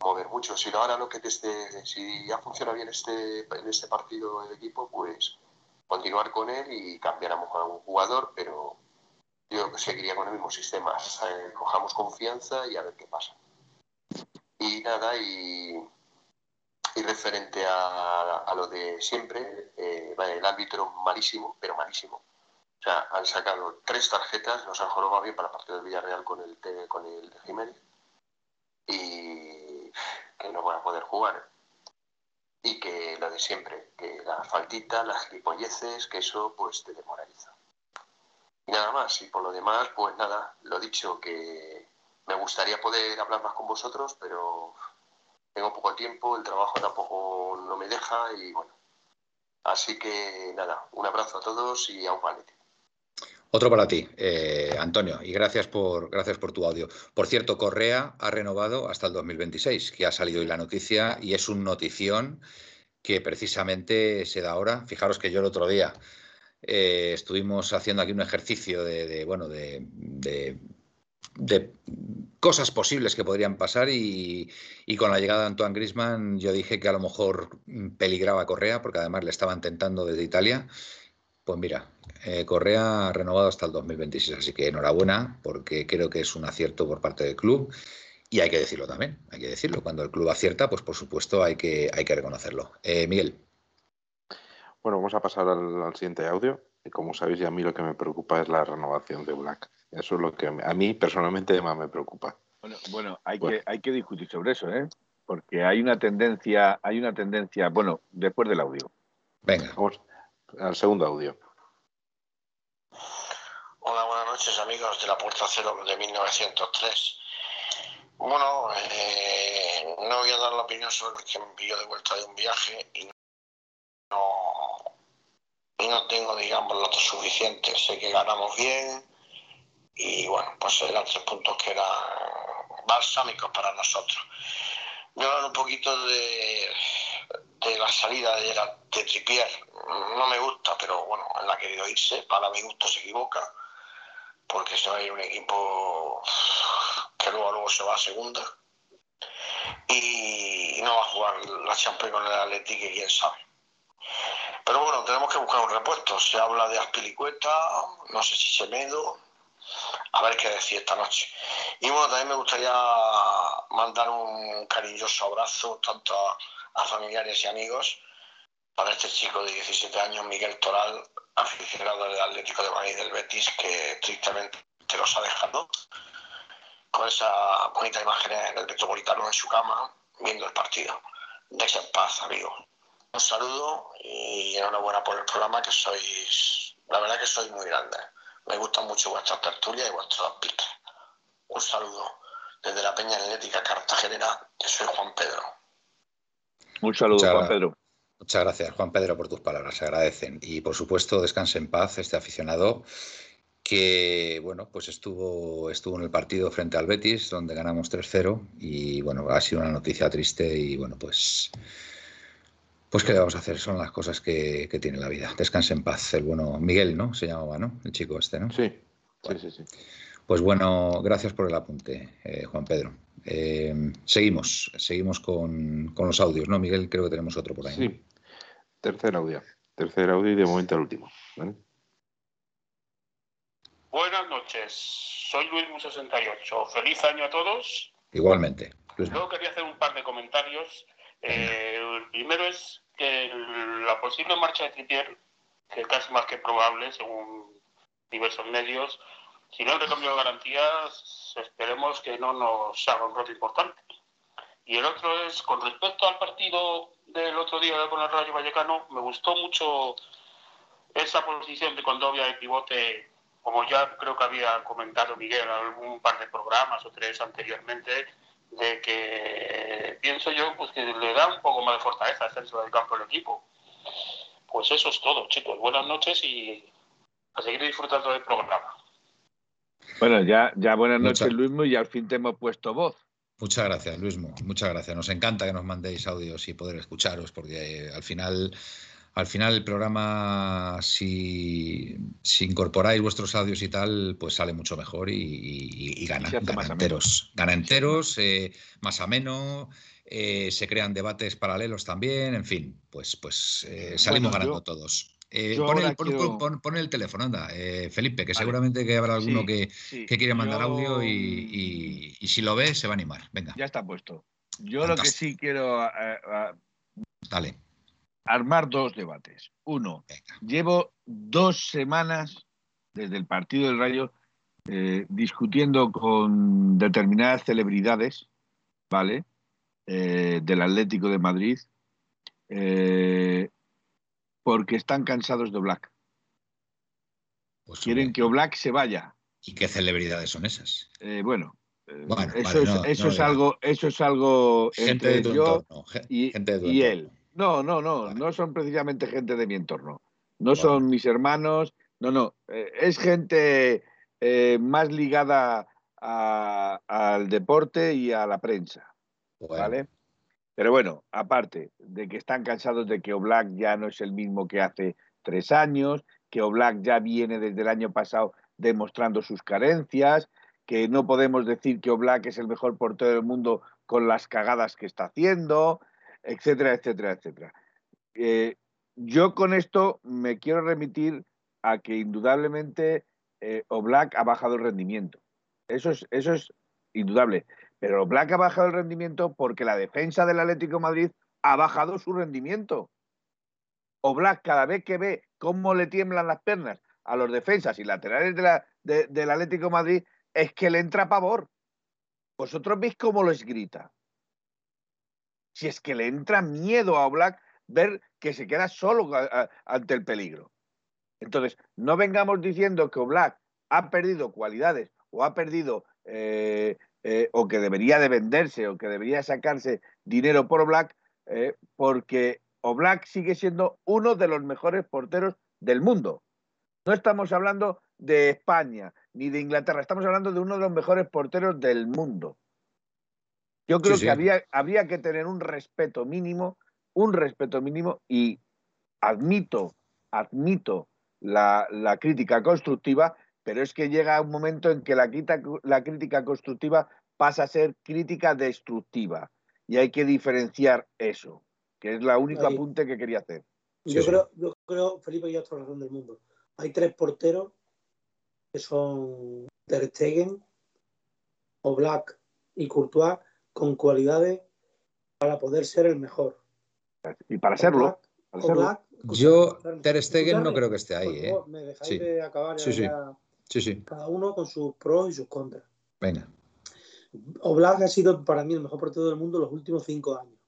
E: mover mucho. Si ahora lo que desde, si ya funciona bien este, en este partido el equipo, pues continuar con él y cambiáramos a algún jugador, pero yo seguiría con el mismo sistema. Cojamos confianza y a ver qué pasa. Y nada, y, y referente a, lo de siempre, eh, el árbitro malísimo, pero malísimo. O sea, han sacado tres tarjetas, nos han jorobado bien para el partido del Villarreal con el, con el Jiménez y que no van a poder jugar. Y que lo de siempre, que la faltita, las gilipolleces, que eso pues te demoraliza. Y nada más, y por lo demás, pues nada, lo dicho, que me gustaría poder hablar más con vosotros, pero tengo poco tiempo, el trabajo tampoco no me deja y bueno. Así que nada, un abrazo a todos y a un palete.
A: Otro para ti, eh, Antonio, y gracias por, gracias por tu audio. Por cierto, Correa ha renovado hasta el 2026, que ha salido hoy la noticia y es un notición que precisamente se da ahora. Fijaros que yo el otro día eh, estuvimos haciendo aquí un ejercicio de, bueno, de, de, cosas posibles que podrían pasar y, con la llegada de Antoine Grisman yo dije que a lo mejor peligraba Correa porque además le estaban tentando desde Italia. Pues mira, eh, Correa ha renovado hasta el 2026, así que enhorabuena porque creo que es un acierto por parte del club y hay que decirlo también, hay que decirlo. Cuando el club acierta, pues por supuesto hay que, hay que reconocerlo. Eh, Miguel.
C: Bueno, vamos a pasar al, siguiente audio. Y como sabéis, ya a mí lo que me preocupa es la renovación de Black. Eso es lo que a mí personalmente más me preocupa.
D: Bueno, bueno, hay, Que, hay que discutir sobre eso, ¿eh? Porque hay una tendencia, hay una tendencia, bueno, después del audio.
C: Venga. Vamos al segundo audio.
F: Hola, buenas noches amigos de la Puerta Cero de 1903. Bueno, eh, no voy a dar la opinión sobre el que me envió de vuelta de un viaje y no, y no tengo, digamos, los datos suficientes. Sé que ganamos bien y bueno, pues eran tres puntos que eran balsámicos para nosotros. Voy a hablar un poquito de, de la salida de, la, de Tripier. No me gusta, pero bueno, él ha querido irse. Para mi gusto se equivoca porque se va a ir un equipo que luego, luego se va a segunda y no va a jugar la Champions con el Atlético, que quién sabe. Pero bueno, tenemos que buscar un repuesto. Se habla de Aspilicueta, no sé si Semedo, a ver qué decir esta noche. Y bueno, también me gustaría mandar un cariñoso abrazo tanto a, familiares y amigos para este chico de 17 años, Miguel Toral, aficionado del Atlético de Madrid del Betis, que tristemente te los ha dejado con esa bonita imagen en el Metropolitano en su cama, viendo el partido. Deje en paz, amigo. Un saludo y enhorabuena por el programa, que sois, la verdad que sois muy grandes. Me gustan mucho vuestras tertulias y vuestros piques. Un saludo desde la Peña Atlética Cartagenera, que soy Juan Pedro.
D: Un saludo, Juan Pedro.
A: Muchas gracias, Juan Pedro, por tus palabras, se agradecen. Y por supuesto, descanse en paz este aficionado que bueno, pues estuvo, estuvo en el partido frente al Betis, donde ganamos 3-0, y bueno, ha sido una noticia triste y bueno, pues. Pues qué le vamos a hacer, son las cosas que, tiene la vida. Descanse en paz. El bueno Miguel, ¿no? Se llamaba, ¿no? El chico este, ¿no?
C: Sí, sí, sí, sí.
A: Pues bueno, gracias por el apunte, eh, Juan Pedro. Eh, seguimos, seguimos con, con, los audios, ¿no, Miguel? Creo que tenemos otro por ahí.
C: Sí, tercer audio. Tercer audio y de momento el último.
G: Buenas noches, soy Luis68. Feliz año a todos.
A: Igualmente.
G: Luego quería hacer un par de comentarios. Eh, el primero es que la posible marcha de Trippier, que es casi más que probable según diversos medios, si no hay recambio de garantías, esperemos que no nos haga un roto importante. Y el otro es, con respecto al partido del otro día con el Rayo Vallecano, me gustó mucho esa posición de Condovia de pivote, como ya creo que había comentado Miguel en algún par de programas o tres anteriormente, de que pienso yo pues que le da un poco más de fortaleza al centro del campo del equipo. Pues eso es todo, chicos. Buenas noches y a seguir disfrutando del programa.
D: Bueno, ya, ya buenas noches, Luismo, y al fin te hemos puesto voz.
A: Muchas gracias, Luismo. Muchas gracias. Nos encanta que nos mandéis audios y poder escucharos, porque al final al final el programa, si, incorporáis vuestros audios y tal, pues sale mucho mejor y, gana, enteros. Gana enteros, eh, más ameno, eh, se crean debates paralelos también, en fin, pues, pues eh, salimos ganando todos. pon, el, teléfono, anda, Felipe, que seguramente que habrá alguno que, quiere mandar audio y, si lo ve se va a animar. Venga.
D: Ya está puesto. Yo lo que sí quiero...
A: Dale
D: armar dos debates. Uno, llevo dos semanas desde el partido del Rayo eh, discutiendo con determinadas celebridades, ¿vale? Eh, del Atlético de Madrid, eh, porque están cansados de Oblak. Pues Quieren que Oblak se vaya.
A: ¿Y qué celebridades son esas?
D: bueno, eso, es, eso es algo, eso es algo
A: gente entre de yo y,
D: y él. No, no, no, no son precisamente gente de mi entorno. No son mis hermanos, no, no. Eh, es gente eh, más ligada al deporte y a la prensa. ¿Vale? Pero bueno, aparte de que están cansados de que Oblak ya no es el mismo que hace tres años, que Oblak ya viene desde el año pasado demostrando sus carencias, que no podemos decir que Oblak es el mejor portero del mundo con las cagadas que está haciendo, etcétera, etcétera, etcétera. Eh, yo con esto me quiero remitir a que indudablemente eh, Oblak ha bajado el rendimiento. Eso es, eso es indudable. Pero Oblak ha bajado el rendimiento porque la defensa del Atlético Madrid ha bajado su rendimiento. Oblak cada vez que ve cómo le tiemblan las piernas a los defensas y laterales de la, del Atlético Madrid, es que le entra pavor. Vosotros veis cómo les grita si es que le entra miedo a Oblak ver que se queda solo ante el peligro. Entonces, no vengamos diciendo que Oblak ha perdido cualidades o ha perdido eh, eh, o que debería de venderse o que debería sacarse dinero por Oblak, eh, porque Oblak sigue siendo uno de los mejores porteros del mundo. No estamos hablando de España ni de Inglaterra, estamos hablando de uno de los mejores porteros del mundo. Yo creo que Había, habría que tener un respeto mínimo, un respeto mínimo y admito, admito la, crítica constructiva, pero es que llega un momento en que la, la crítica constructiva pasa a ser crítica destructiva y hay que diferenciar eso, que es la única apunte que quería hacer.
B: Yo, creo, yo creo, Felipe, y otra razón del mundo. Hay tres porteros que son Ter Stegen, Oblak y Courtois con cualidades para poder ser el mejor.
D: Y para serlo.
A: Yo, Ter Stegen, no creo que esté ahí.
B: ¿eh? ¿Me dejáis de acabar? Sí, sí. Cada uno con sus pros y sus contras.
A: Venga.
B: Oblak ha sido para mí el mejor portero del mundo los últimos cinco años.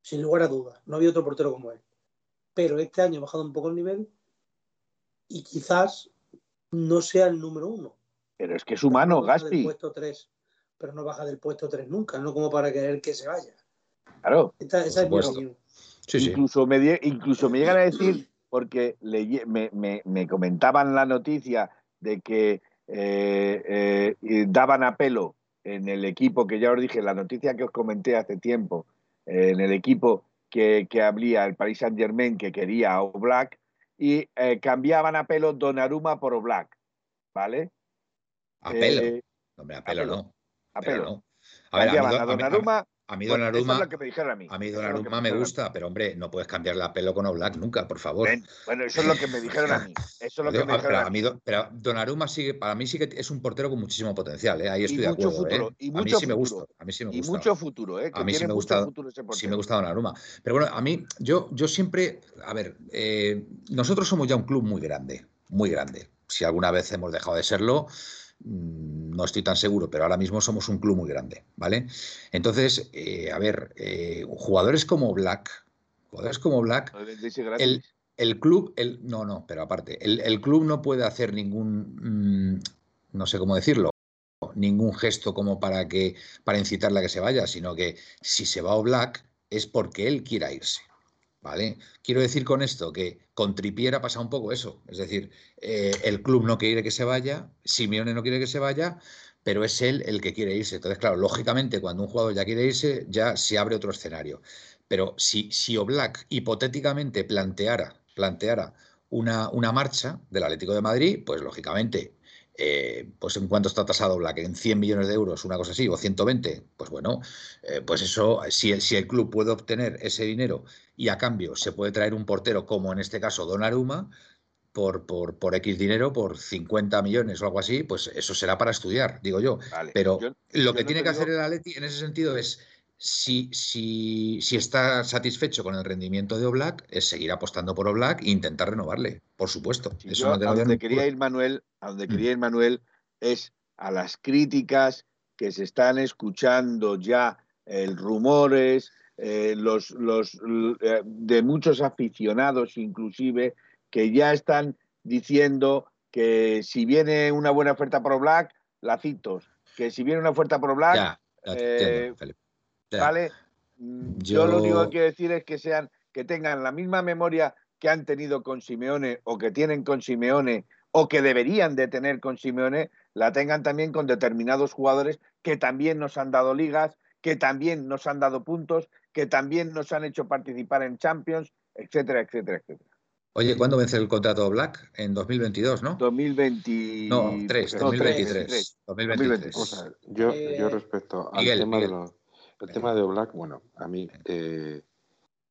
B: Sin lugar a dudas. No había otro portero como él. Pero este año ha bajado un poco el nivel y quizás no sea el número uno.
D: Pero es que es humano, Gaspi.
B: Puesto tres pero no baja del puesto 3 nunca, no como para querer que se vaya.
D: Claro.
B: esa es mi opinión.
D: incluso, Me, incluso me llegan a decir, porque me, comentaban la noticia de que eh, eh, daban a pelo en el equipo, que ya os dije, la noticia que os comenté hace tiempo, eh, en el equipo que, que habría el Paris Saint Germain que quería a Oblak, y cambiaban a pelo Donnarumma por Oblak, ¿vale?
A: A pelo. Hombre, a pelo, no
D: a pelo.
A: A ver,
D: a, Donnarumma,
A: a mí Donnarumma,
D: es me dijeron a mí.
A: A mí Donnarumma me, gusta, pero hombre, no puedes cambiarle a pelo con Oblak nunca, por favor.
D: bueno, eso es lo que me dijeron a mí. Eso es lo que me dijeron
A: a mí. Pero Donnarumma sigue, para mí sí que es un portero con muchísimo potencial, ¿eh? ahí estoy de acuerdo.
D: Futuro,
A: ¿eh?
D: a mí sí
A: me gusta. A mí sí me gusta.
D: Y mucho futuro, ¿eh?
A: a mí sí me gusta. Sí me gusta Donnarumma. Pero bueno, a mí, yo, yo siempre, a ver, eh, nosotros somos ya un club muy grande, muy grande. Si alguna vez hemos dejado de serlo, no estoy tan seguro, pero ahora mismo somos un club muy grande, ¿vale? Entonces, eh, a ver, eh, jugadores como Black, jugadores como Black, el, club, el, no, no, pero aparte, el, club no puede hacer ningún, mm, no sé cómo decirlo, ningún gesto como para que para incitarle a que se vaya, sino que si se va a Black es porque él quiera irse. ¿Vale? Quiero decir con esto que con Tripier ha pasado un poco eso. Es decir, eh, el club no quiere que se vaya, Simeone no quiere que se vaya, pero es él el que quiere irse. Entonces, claro, lógicamente, cuando un jugador ya quiere irse, ya se abre otro escenario. Pero si, si Oblak hipotéticamente planteara planteara una, una marcha del Atlético de Madrid, pues lógicamente eh, pues en cuanto está tasado Black, en 100 millones de euros, una cosa así, o 120, pues bueno, eh, pues eso, si, si, el club puede obtener ese dinero y a cambio se puede traer un portero, como en este caso Donnarumma, por, por, por X dinero, por 50 millones o algo así, pues eso será para estudiar, digo yo. Pero lo que tiene que hacer el Atleti en ese sentido es si, si, si, está satisfecho con el rendimiento de Oblak, es seguir apostando por Oblak e intentar renovarle, por supuesto.
D: Eso a donde quería ir Manuel, a donde mm. quería ir Manuel es a las críticas que se están escuchando ya, el rumores, eh, los, los eh, de muchos aficionados inclusive, que ya están diciendo que si viene una buena oferta por Oblak, lacitos, que si viene una oferta por Oblak, ya, eh, ¿Vale? Mm, yo... lo único que quiero decir es que sean, que tengan la misma memoria que han tenido con Simeone o que tienen con Simeone o que deberían de tener con Simeone, la tengan también con determinados jugadores que también nos han dado ligas, que también nos han dado puntos, que también nos han hecho participar en Champions, etcétera, etcétera, etcétera.
A: Oye, ¿cuándo vence el contrato Black? En 2022, ¿no?
D: 2020...
A: No, 3, 2023.
C: 2023. yo, yo respecto al tema de los el tema de Oblak, bueno, a mí, eh,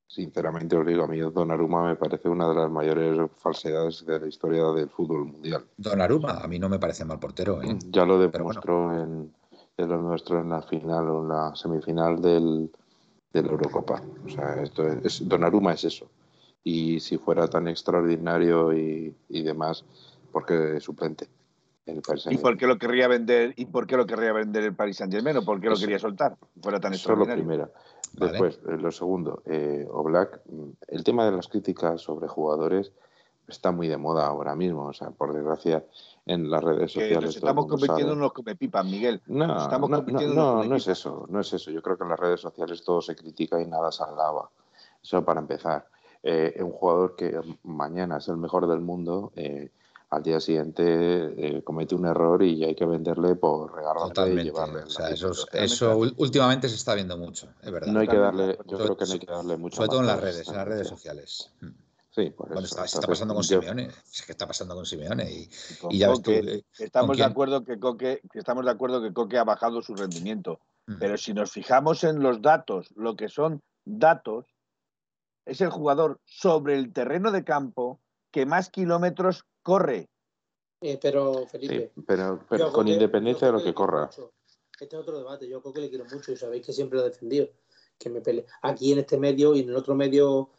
C: sinceramente os digo, a mí Donnarumma me parece una de las mayores falsedades de la historia del fútbol mundial.
A: Donnarumma, a mí no me parece mal portero. ¿eh?
C: Ya lo demostró en, lo nuestro en la final o en la semifinal del, de la Eurocopa. O sea, esto es, Donnarumma es eso. Y si fuera tan extraordinario y, y demás, porque suplente.
D: ¿Y por qué lo querría vender? ¿Y por qué lo querría vender el Paris Saint Germain? ¿O por qué lo quería soltar? Fuera tan
C: Eso lo primero. Después, eh, lo segundo, eh, Oblak, mm, el tema de las críticas sobre jugadores está muy de moda ahora mismo. O sea, por desgracia, en las redes sociales. Nos
D: estamos convirtiendo en unos pipas, Miguel.
C: No, no, no, no, es eso, no es eso. Yo creo que en las redes sociales todo se critica y nada se alaba. Eso para empezar. Eh, un jugador que mañana es el mejor del mundo. Eh, al día siguiente eh, comete un error y hay que venderle por regalarle y llevarle.
A: O sea, eso, eso últimamente se está viendo mucho, es verdad.
C: No hay que darle, yo creo que no hay que darle mucho.
A: Sobre todo en las redes, en las redes sociales.
C: Mm. Sí, por
A: eso. está, está, pasando con Simeone, es que está pasando con Simeone y, y, ya ves tú,
D: eh, estamos de acuerdo que Coque, estamos de acuerdo que Coque ha bajado su rendimiento, mm. pero si nos fijamos en los datos, lo que son datos, es el jugador sobre el terreno de campo que más kilómetros corre.
B: Eh, pero, Felipe.
C: pero, con independencia de lo que corra.
B: Este es otro debate. Yo creo que le quiero mucho y sabéis que siempre lo he defendido. Que me pele. Aquí en este medio y en el otro medio.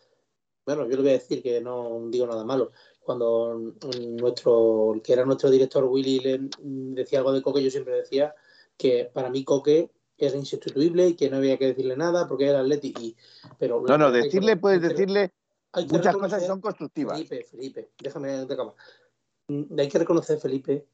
B: Bueno, yo le voy a decir que no digo nada malo. Cuando nuestro, que era nuestro director Willy le decía algo de Coque, yo siempre decía que para mí Coque era insustituible y que no había que decirle nada porque era Atleti. Y, pero
D: no, no, decirle, puedes decirle Muchas cosas son constructivas.
B: Felipe, Felipe, déjame de acabar. Mm, hay que reconocer, Felipe,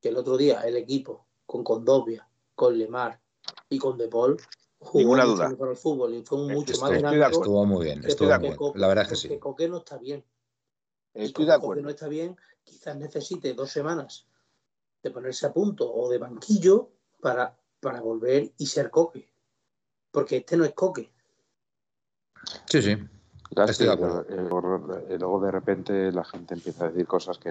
B: que el otro día el equipo con Condovia, con Lemar y con De Paul
D: jugó Ninguna duda.
B: el fútbol y fue mucho más
A: dinámico. Estuvo muy bien, estuvo muy bien. la verdad es que sí.
B: Coque no está bien.
D: Estoy de acuerdo.
B: Coque no está bien, quizás necesite dos semanas de ponerse a punto o de banquillo para, para volver y ser Coque. Porque este no es Coque.
A: Sí, sí.
C: Eh, luego de repente la gente empieza a decir cosas que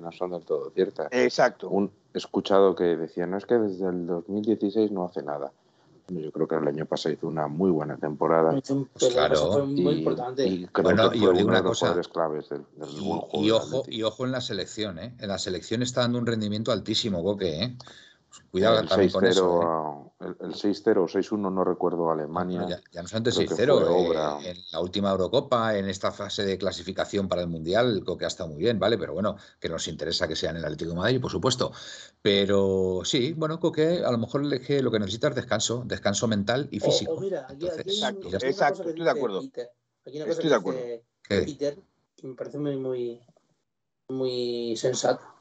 C: no son del todo ciertas.
D: Exacto.
C: Un escuchado que decía, no es que desde el 2016 no hace nada. Yo creo que el año pasado hizo una muy buena temporada.
A: Pues claro.
B: muy importante.
C: Y creo que fue una cosa, claves del,
A: y, ojo, y ojo en la selección, ¿eh? En la selección está dando un rendimiento altísimo, Boque, ¿eh? Cuidado el también con eso.
C: ¿eh? El, 6-0 o 6-1, no recuerdo, Alemania.
A: ya, ya, no solamente 6-0. Eh, en la última Eurocopa, en esta fase de clasificación para el Mundial, creo que ha estado muy bien, ¿vale? Pero bueno, que nos interesa que sea en el Atlético de Madrid, por supuesto. Pero sí, bueno, Coque a lo mejor lo que necesita es descanso, descanso mental y físico.
B: O, mira, aquí,
D: exacto, exacto estoy de acuerdo.
B: aquí una cosa estoy de acuerdo. Peter, que me parece muy, muy, muy sensato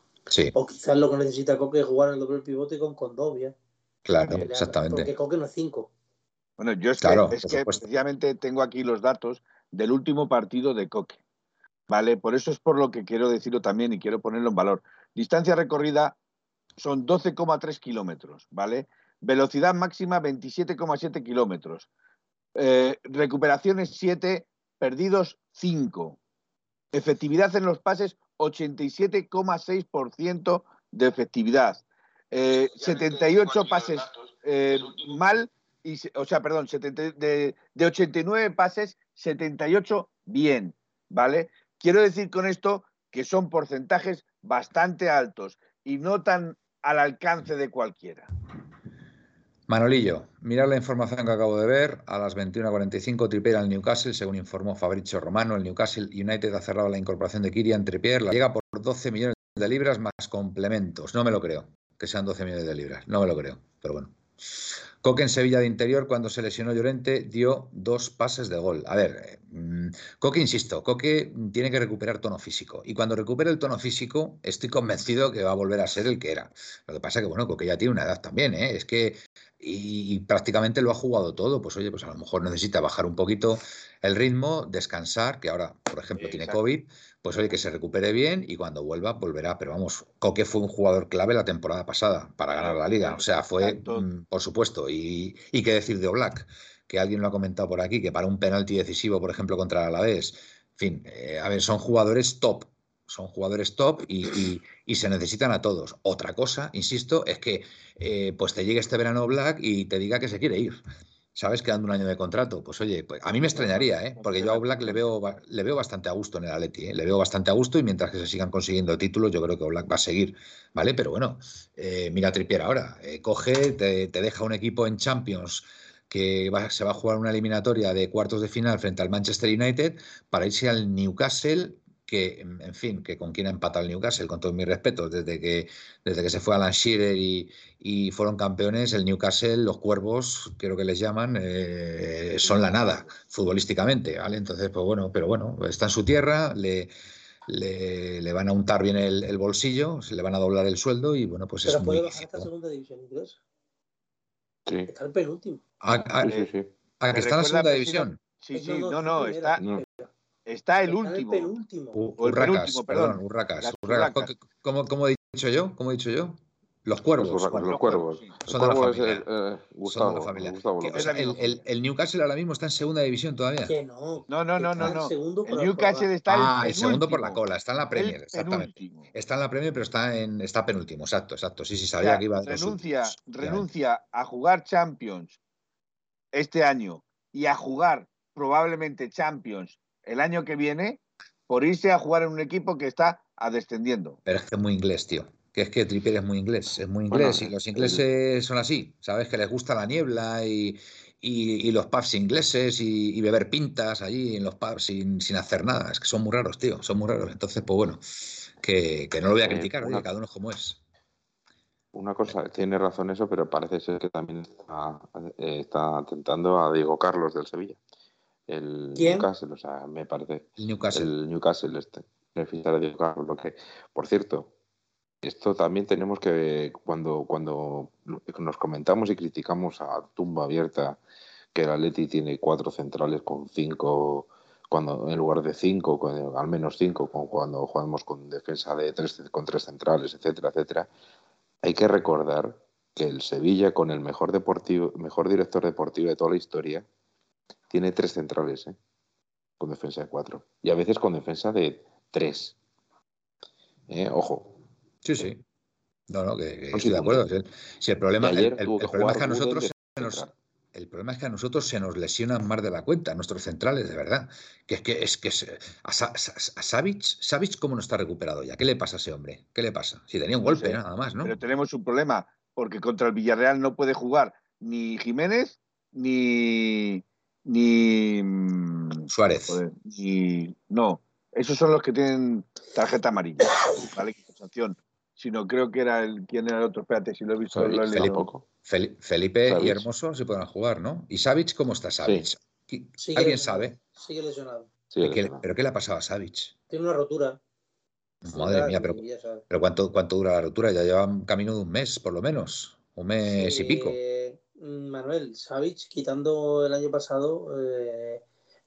B: o quizás lo que necesita Coque es jugar el doble pivote con Condovia.
A: Claro, exactamente.
B: Porque Coque no es 5.
D: Bueno, yo es que, es que precisamente tengo aquí los datos del último partido de Coque. ¿Vale? Por eso es por lo que quiero decirlo también y quiero ponerlo en valor. Distancia recorrida son 12,3 kilómetros, ¿vale? Velocidad máxima 27,7 kilómetros. Eh, recuperaciones 7, perdidos 5. Efectividad en los pases, 87,6% de efectividad. Eh, 78 pases eh, mal, y, o sea, perdón, 70, de, de 89 pases, 78 bien, ¿vale? Quiero decir con esto que son porcentajes bastante altos y no tan al alcance de cualquiera.
A: Manolillo, mirad la información que acabo de ver. A las 21.45 Trippier al Newcastle, según informó Fabricio Romano. El Newcastle United ha cerrado la incorporación de Kirian Trippier. La llega por 12 millones de libras más complementos. No me lo creo, que sean 12 millones de libras. No me lo creo, pero bueno. Coque en Sevilla de interior, cuando se lesionó Llorente, dio dos pases de gol. A ver, Coque, insisto, Coque tiene que recuperar tono físico. Y cuando recupere el tono físico, estoy convencido que va a volver a ser el que era. Lo que pasa que, bueno, Coque ya tiene una edad también, ¿eh? Es que y, y, prácticamente lo ha jugado todo, pues oye, pues a lo mejor necesita bajar un poquito el ritmo, descansar, que ahora, por ejemplo, tiene COVID, pues oye, que se recupere bien y cuando vuelva, volverá. Pero vamos, Coque fue un jugador clave la temporada pasada para ganar la liga. O sea, fue, mm, por supuesto. Y, y, qué decir de Oblak, que alguien lo ha comentado por aquí, que para un penalti decisivo, por ejemplo, contra el Alavés, en fin, eh, a ver, son jugadores top son jugadores top y, y, se necesitan a todos. Otra cosa, insisto, es que eh, pues te llegue este verano Black y te diga que se quiere ir. ¿Sabes? Quedando un año de contrato. Pues oye, pues a mí me extrañaría, ¿eh? Porque yo a Black le veo, le veo bastante a gusto en el Atleti, ¿eh? Le veo bastante a gusto y mientras que se sigan consiguiendo títulos, yo creo que Black va a seguir, ¿vale? Pero bueno, eh, mira a Trippier ahora. Coge, te, te, deja un equipo en Champions que va, se va a jugar una eliminatoria de cuartos de final frente al Manchester United para irse al Newcastle que, en fin, que con quien ha empatado el Newcastle, con todos mis respetos, desde que, desde que se fue a Lancashire y, y fueron campeones, el Newcastle, los cuervos, creo que les llaman, eh, son la nada, futbolísticamente, ¿vale? Entonces, pues bueno, pero bueno, está en su tierra, le, le, le van a untar bien el, el, bolsillo, se le van a doblar el sueldo y bueno, pues
B: pero
A: es
B: puede
A: muy...
B: bajar esta segunda división inglesa.
C: Sí.
B: Está el penúltimo.
A: ¿A, a,
C: sí, sí.
A: a que está en la segunda división?
D: Sí, sí, no. No. Está el último.
B: El penúltimo.
A: O el penúltimo, perdón. Urracas. Urracas. ¿Cómo, ¿Cómo, he dicho yo? ¿Cómo he dicho yo? Los cuervos.
C: Los,
A: bueno,
C: los cuervos.
A: Son de la familia.
C: Eh, Gustavo,
A: son de la familia.
C: Gustavo,
A: que, o sea, el, el, el, Newcastle ahora mismo está en segunda división todavía.
B: Que no.
D: No, no, no, no. no. El Newcastle está
A: ah,
D: el,
A: el segundo por la cola. Está en la Premier,
D: el
A: exactamente.
D: Penúltimo.
A: Está en la Premier, pero está en está penúltimo. Exacto, exacto. Sí, sí, sabía o sea, que iba a
D: renuncia, renuncia a jugar Champions este año y a jugar probablemente Champions el año que viene por irse a jugar en un equipo que está descendiendo.
A: Pero es que es muy inglés, tío. Que es que Trippier es muy inglés, es muy inglés. Bueno, y los ingleses son así, ¿sabes? Que les gusta la niebla y, y, y los pubs ingleses y, y, beber pintas allí en los pubs sin, sin, hacer nada. Es que son muy raros, tío, son muy raros. Entonces, pues bueno, que, que no lo voy a criticar, eh, una, oye, cada uno es como es.
C: Una cosa, tiene razón eso, pero parece ser que también está, eh, está atentando a Diego Carlos del Sevilla el
B: ¿Quién?
C: Newcastle, o sea, me parece.
A: El Newcastle.
C: El Newcastle este. El de Carlos, lo que, por cierto, esto también tenemos que, cuando, cuando nos comentamos y criticamos a tumba abierta que el Atleti tiene cuatro centrales con cinco, cuando en lugar de cinco, con, al menos cinco, con, cuando jugamos con defensa de tres, con tres centrales, etcétera, etcétera, hay que recordar que el Sevilla, con el mejor, deportivo, mejor director deportivo de toda la historia, tiene tres centrales, ¿eh? con defensa de cuatro. Y a veces con defensa de tres. ¿Eh? Ojo.
A: Sí, sí. No, no, que, que no, estoy de acuerdo. Si, si el problema, el, el, el problema es que a nosotros se nos, el problema es que a nosotros se nos lesionan más de la cuenta, nuestros centrales, de verdad. Que es que es que es, a, a, a Savic, Savic, ¿cómo no está recuperado ya? ¿Qué le pasa a ese hombre? ¿Qué le pasa? Si tenía un golpe, no sé, nada más, ¿no?
D: Pero tenemos un problema, porque contra el Villarreal no puede jugar ni Jiménez ni ni
A: Suárez.
D: Joder, ni no, esos son los que tienen tarjeta amarilla, [COUGHS] ¿vale? Sanción. Sino creo que era el quién era el otro, espérate, si lo he visto.
A: Felipe,
D: lo he
A: Felipe, Felipe, Felipe y Hermoso se pueden jugar, ¿no? ¿Y Savic cómo está Savic? Sí. ¿Alguien sabe?
B: Sigue lesionado.
A: Sigue lesionado. ¿Pero qué le ha pasado a Savic?
B: Tiene una rotura.
A: Madre mía, pero, pero ¿cuánto, ¿cuánto dura la rotura? Ya lleva un camino de un mes, por lo menos. Un mes sí, y pico.
B: Manuel, Savic, quitando el año pasado, eh,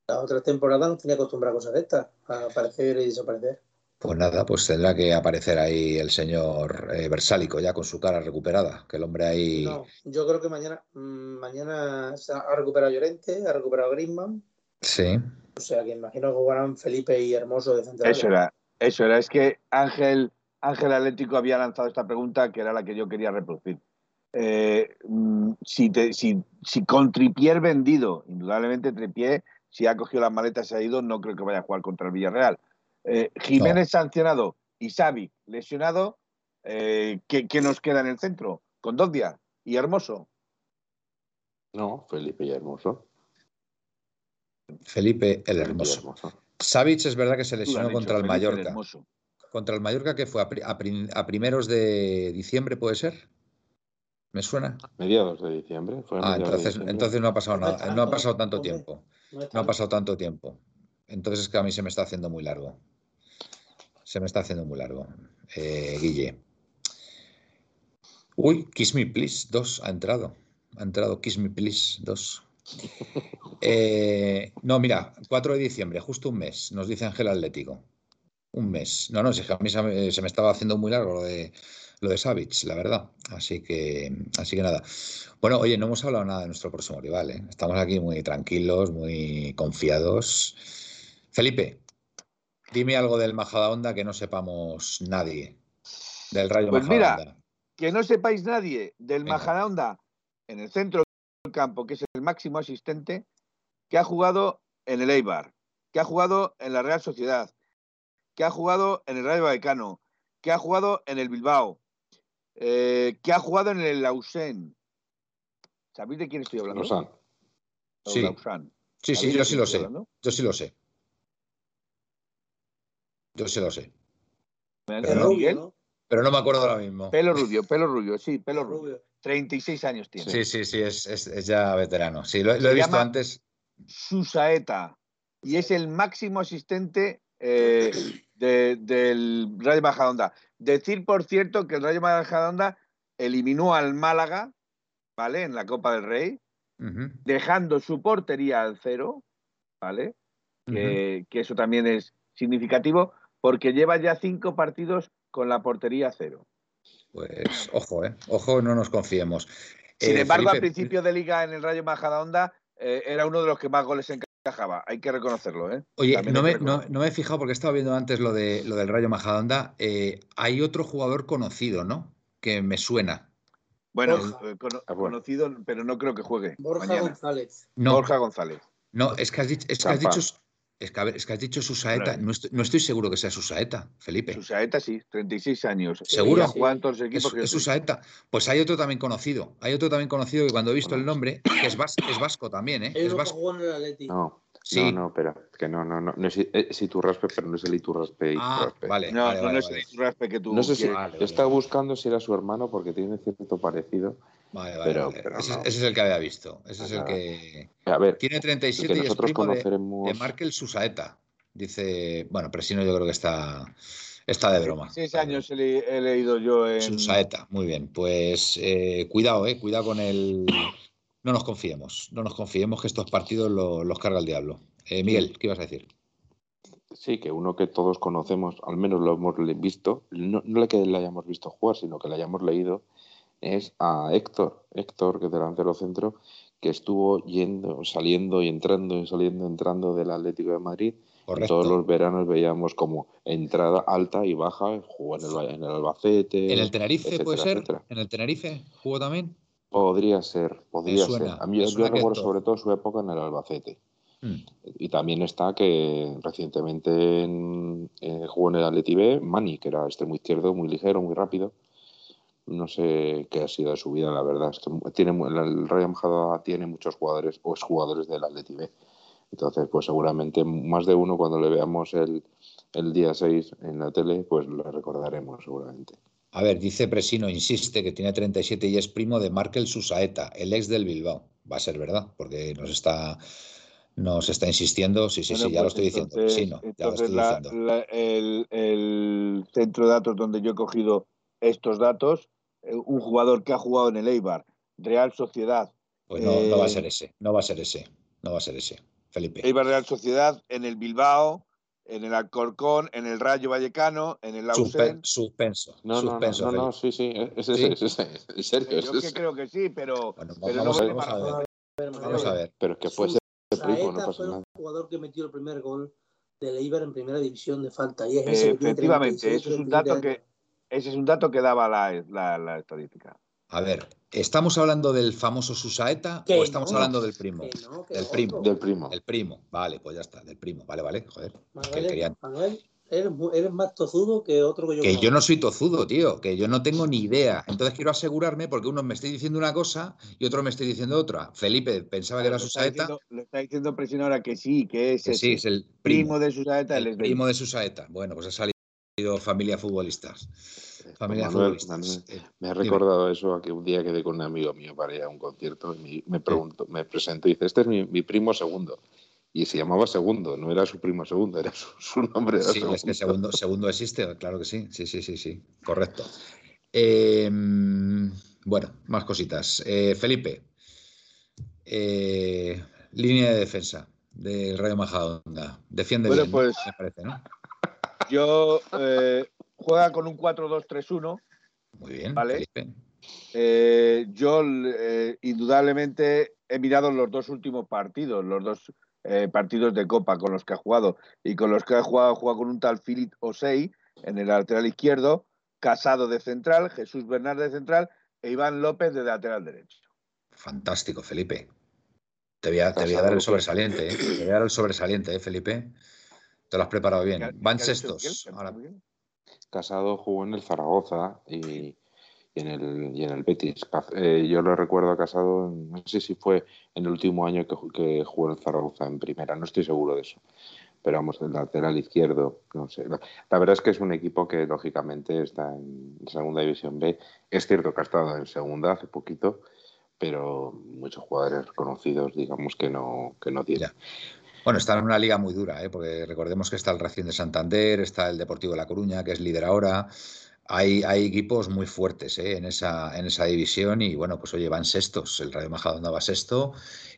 B: la otra temporada no tenía acostumbrado a cosas de estas, a aparecer y desaparecer.
A: Pues nada, pues tendrá que aparecer ahí el señor eh, Versálico ya con su cara recuperada, que el hombre ahí...
B: No, yo creo que mañana, mmm, mañana ha recuperado Llorente, ha recuperado Griezmann.
A: Sí.
B: O sea que imagino que jugarán Felipe y Hermoso de central.
D: Eso era, eso era. Es que Ángel, Ángel Atlético había lanzado esta pregunta que era la que yo quería reproducir. Eh, mm, si, te- si, si con Tripier vendido, indudablemente Tripier, si ha cogido las maletas y se ha ido, no creo que vaya a jugar contra el Villarreal. Eh, Jiménez sancionado y Xavi lesionado, eh, ¿qué, qué nos queda en el centro? Con dos días y Hermoso.
C: No, Felipe y Hermoso.
A: Felipe el
C: Felipe
A: Hermoso. Savic es verdad que se lesionó contra el
D: Felipe
A: Mallorca.
D: Hermoso.
A: Contra el Mallorca, que fue a, pri- a prim- a primeros de diciembre, ¿puede ser? ¿Me suena?
C: Mediados de diciembre. Fue
A: Ah,
C: de
A: entonces,
C: diciembre.
A: entonces no ha pasado nada, no ha
B: tanto,
A: pasado tanto tiempo.
B: No,
A: ha pasado tanto tiempo. Entonces es que a mí se me está haciendo muy largo. Se me está haciendo muy largo. Eh, Guille. Uy, Kiss Me Please 2 ha entrado. Ha entrado Kiss Me Please 2. [LAUGHS] Eh, no, mira, 4 de diciembre, justo un mes, nos dice Ángel Atlético. Un mes. No, no, si es que a mí se me, se me estaba haciendo muy largo lo de, lo de Savic, la verdad. Así que, así que nada. Bueno, oye, no hemos hablado nada de nuestro próximo rival, ¿eh? Estamos aquí muy tranquilos, muy confiados. Felipe, dime algo del Majadahonda que no sepamos nadie. Del Rayo
D: Pues mira,
A: Majadahonda.
D: que no sepáis nadie del
A: Venga.
D: Majadahonda en el centro del campo, que es el máximo asistente, que ha jugado en el Eibar, que ha jugado en la Real Sociedad, que ha jugado en el Rayo Vallecano, que ha jugado en el Bilbao, eh, que ha jugado en el Lausanne. ¿Sabéis de quién estoy hablando?
C: Lausanne.
A: Sí.
D: Lausanne.
A: Sí, sí,
D: ¿Sabéis
A: yo sí lo sé.
D: hablando?
A: Yo sí lo sé. Yo sí lo sé.
D: ¿Me
A: Pero no,
D: Miguel?
B: ¿no?
A: Pero no me acuerdo ahora mismo.
D: Pelo rubio, pelo rubio, sí, pelo rubio.
B: rubio.
D: 36 años tiene.
A: Sí, sí, sí, es, es- es ya veterano. Sí, lo, lo he visto antes.
D: Susaeta y es el máximo asistente eh, de- del Rayo Majadahonda. Decir, por cierto, que el Rayo Majadahonda eliminó al Málaga, ¿vale? En la Copa del Rey, dejando su portería al cero, ¿vale? Que, que eso también es significativo porque lleva ya cinco partidos con la portería cero.
A: Pues ojo, ¿eh? Ojo, no nos confiemos.
D: Sin
A: Eh,
D: embargo, al principio de liga en el Rayo Majadahonda eh, era uno de los que más goles encajaba. Hay que reconocerlo, ¿eh?
A: Oye, no me, no, me he fijado porque estaba viendo antes lo, de, lo del Rayo Majadahonda. eh, hay otro jugador conocido, ¿no? Que me suena.
D: Bueno,
B: Borja.
D: eh, cono-
C: Ah, bueno.
D: conocido, pero no creo que juegue.
B: Borja
D: mañana.
B: González.
A: No,
D: Borja González.
A: no, es que has dicho, es que has dicho, es que, ver, es que has dicho Susaeta.
D: Claro.
A: No estoy, no estoy seguro que sea Susaeta, Felipe.
D: Susaeta sí, 36 años.
A: ¿Seguro?
D: Todos los
A: Es,
D: equipos que
A: es. Susaeta. Pues hay otro también conocido. Hay otro también conocido que cuando he visto el nombre, que es, vas- es vasco también, ¿eh? Es vasco.
B: jugó en el Atleti.
C: No,
A: Sí.
C: no, no, espera. Que no, no, no. no es, es Iturraspe, pero no es el Iturraspe.
A: Ah,
C: Iturraspe.
A: vale,
D: No,
A: vale,
D: no,
A: vale,
D: no es el Iturraspe que tú
C: No sé si
A: vale.
C: buscando si era su hermano porque tiene cierto parecido.
A: Vale, vale,
C: Pero-
A: vale.
C: pero
A: ese,
C: no.
A: ese es el que había visto. Ese es el que.
C: A ver,
A: Tiene
C: el
A: 37
C: que
A: y es primo de,
C: conoceremos.
A: de Markel Susaeta. Dice. Bueno, Presino yo creo que está. Está de broma.
D: 36 años he, he leído yo en.
A: Susaeta, muy bien. Pues eh, cuidado, eh, cuidado con el. No nos confiemos, no nos confiemos que estos partidos lo- los carga el diablo. Eh, Miguel, ¿qué ibas a decir?
C: Sí, que uno que todos conocemos, al menos lo hemos visto, no, no le que le hayamos visto jugar, sino que le hayamos leído, es a Héctor. Héctor, que es delantero centro, que estuvo yendo, saliendo y entrando y saliendo, entrando del Atlético de Madrid.
A: Correcto.
C: todos los veranos veíamos como entrada alta y baja, jugó en el, en el Albacete.
A: ¿En el Tenerife
C: etcétera,
A: puede ser?
C: etcétera.
A: ¿En el Tenerife jugó también?
C: Podría ser, podría
A: suena,
C: ser. A mí yo recuerdo sobre todo su época en el Albacete.
A: Mm.
C: Y también está que recientemente en, eh, jugó en el Atleti B, Mani, que era extremo izquierdo, muy ligero, muy rápido. No sé qué ha sido de su vida, la verdad. Es que tiene, el- Rayo Majadahonda tiene muchos jugadores o jugadores del Atleti B. Entonces, pues seguramente más de uno cuando le veamos el, el día 6 en la tele, pues lo recordaremos seguramente.
A: A ver, dice Presino, insiste que tiene 37 y es primo de Markel Susaeta, el ex del Bilbao. Va a ser verdad, porque nos está, nos está insistiendo. Sí, sí,
D: Bueno,
A: sí, ya lo
D: pues
A: estoy diciendo.
D: entonces-
A: Presino, ya lo estoy
D: la-
A: diciendo.
D: la- el, el centro de datos donde yo he cogido estos datos, un jugador que ha jugado en el Eibar, Real Sociedad,
A: Pues no, no va a
D: eh,
A: ser ese, no va a ser ese, no va a ser ese. Felipe.
D: Eibar Real Sociedad, en el Bilbao, en el Alcorcón, en el Rayo Vallecano, en el
A: Suspe-
D: Lausanne.
A: suspenso.
C: No, no, no,
A: suspenso,
C: no, no,
A: Felipe.
C: sí, sí, es ese,
A: ¿Sí?
C: es ese, en serio,
D: Eh,
C: es
D: Yo que
C: ese.
D: creo que sí, pero,
A: Bueno,
D: pero
A: vamos,
D: no
A: a, vamos a
D: para-
A: ver.
B: Pero,
A: Vamos a ver.
C: Pero es que puede
B: Sus-
C: ser
B: Saeta fue el jugador que metió el primer gol del Eibar en primera división de falta. Y es
D: Efectivamente, ese es un dato que ese es un dato que daba la, estadística.
A: A ver, ¿estamos hablando del famoso Susaeta o estamos hablando del primo? del primo.
C: Del primo.
A: Del primo. Vale, pues ya está, del primo. Vale, vale, joder.
B: eres, más tozudo que otro que yo.
A: Que yo no soy tozudo, tío, que yo no tengo ni idea. Entonces quiero asegurarme porque uno me está diciendo una cosa y otro me está diciendo otra. Felipe pensaba que era Susaeta.
D: Le está diciendo presión ahora que sí, que es,
A: sí, es el
D: primo, de Susaeta.
A: El, primo de Susaeta. Bueno, pues ha salido familia futbolistas. Familia
C: futbolistas. Eh, me ha recordado eso a que un día quedé con un amigo mío para ir a un concierto y me pregunto, me presento y dice, este es mi, primo segundo. Y se llamaba segundo, no era su primo segundo, era su, nombre.
A: sí, es que segundo, segundo existe, claro que sí, sí, sí, sí, sí, correcto. Em, bueno, más cositas. Eh, Felipe, eh, línea de defensa del Rayo Majadonda. Defiende bien, pues, me parece, ¿no?
D: Yo eh, juega con un 4-2-3-1.
A: Muy bien.
D: ¿vale? Eh, yo eh, indudablemente he mirado los dos últimos partidos, los dos partidos de Copa con los que ha jugado y con los que ha jugado, juega con un tal Philip Osei en el lateral izquierdo, Casado de central, Jesús Bernal de central e Iván López de lateral derecho.
A: Fantástico, Felipe. Te voy a, dar el sobresaliente, te voy a dar el sobresaliente, Felipe. Te lo has preparado bien. Van sextos.
C: Casado jugó en el Zaragoza y, en, el, y en el Betis. Eh, yo lo recuerdo a Casado, no sé si fue en el último año que, jugó en el Zaragoza en primera, no estoy seguro de eso. Pero vamos, el lateral izquierdo, no sé. La, verdad es que es un equipo que lógicamente está en segunda división B. Es cierto que ha estado en segunda hace poquito, pero muchos jugadores conocidos, digamos que no, que no tienen.
A: Bueno, está en una liga muy dura, ¿eh? porque recordemos que está el Racing de Santander, está el Deportivo de La Coruña, que es líder ahora. Hay, hay equipos muy fuertes ¿eh? en, esa, en esa división y bueno, pues oye, van sextos. El Rayo Majadahonda va sexto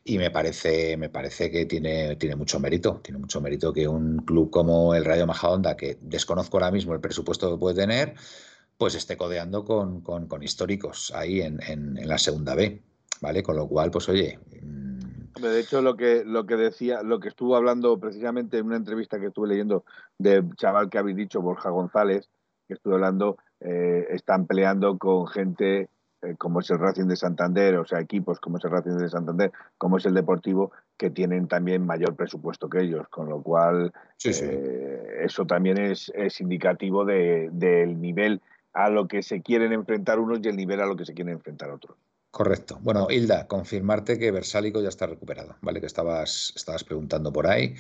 A: y me parece, me parece que tiene, tiene mucho mérito. Tiene mucho mérito que un club como el Rayo Majadahonda, que desconozco ahora mismo el presupuesto que puede tener, pues esté codeando con, históricos ahí en, en la segunda B. ¿Vale? Con lo cual, pues oye,
D: de hecho, lo que, lo que decía, lo que estuvo hablando precisamente en una entrevista que estuve leyendo del chaval que habéis dicho, Borja González, que estuve hablando, eh, están peleando con gente eh, como es el Racing de Santander, o sea, equipos como es el Racing de Santander, como es el Deportivo, que tienen también mayor presupuesto que ellos, con lo cual eh, eso también es, es indicativo de, del nivel a lo que se quieren enfrentar unos y el nivel a lo que se quieren enfrentar otros.
A: Correcto. Bueno, Hilda, confirmarte que Versálico ya está recuperado, ¿vale? Que estabas, estabas preguntando por ahí.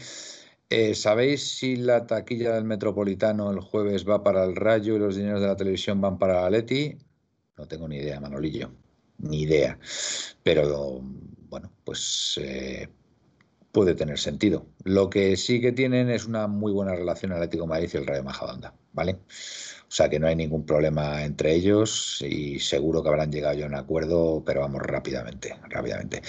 A: Eh, ¿Sabéis si la taquilla del Metropolitano el jueves va para el Rayo y los dineros de la televisión van para la Leti? No tengo ni idea, Manolillo. Ni idea. Pero bueno, pues eh, puede tener sentido. Lo que sí que tienen es una muy buena relación Atlético Madrid y el Rayo Majadahonda, ¿vale? O sea que no hay ningún problema entre ellos y seguro que habrán llegado ya a un acuerdo, pero vamos rápidamente, rápidamente.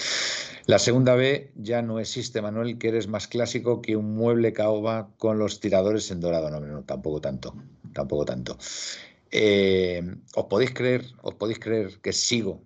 A: La segunda B ya no existe, Manuel, que eres más clásico que un mueble caoba con los tiradores en dorado. No, no, tampoco tanto, tampoco tanto. Eh, ¿Os podéis creer, os podéis creer que sigo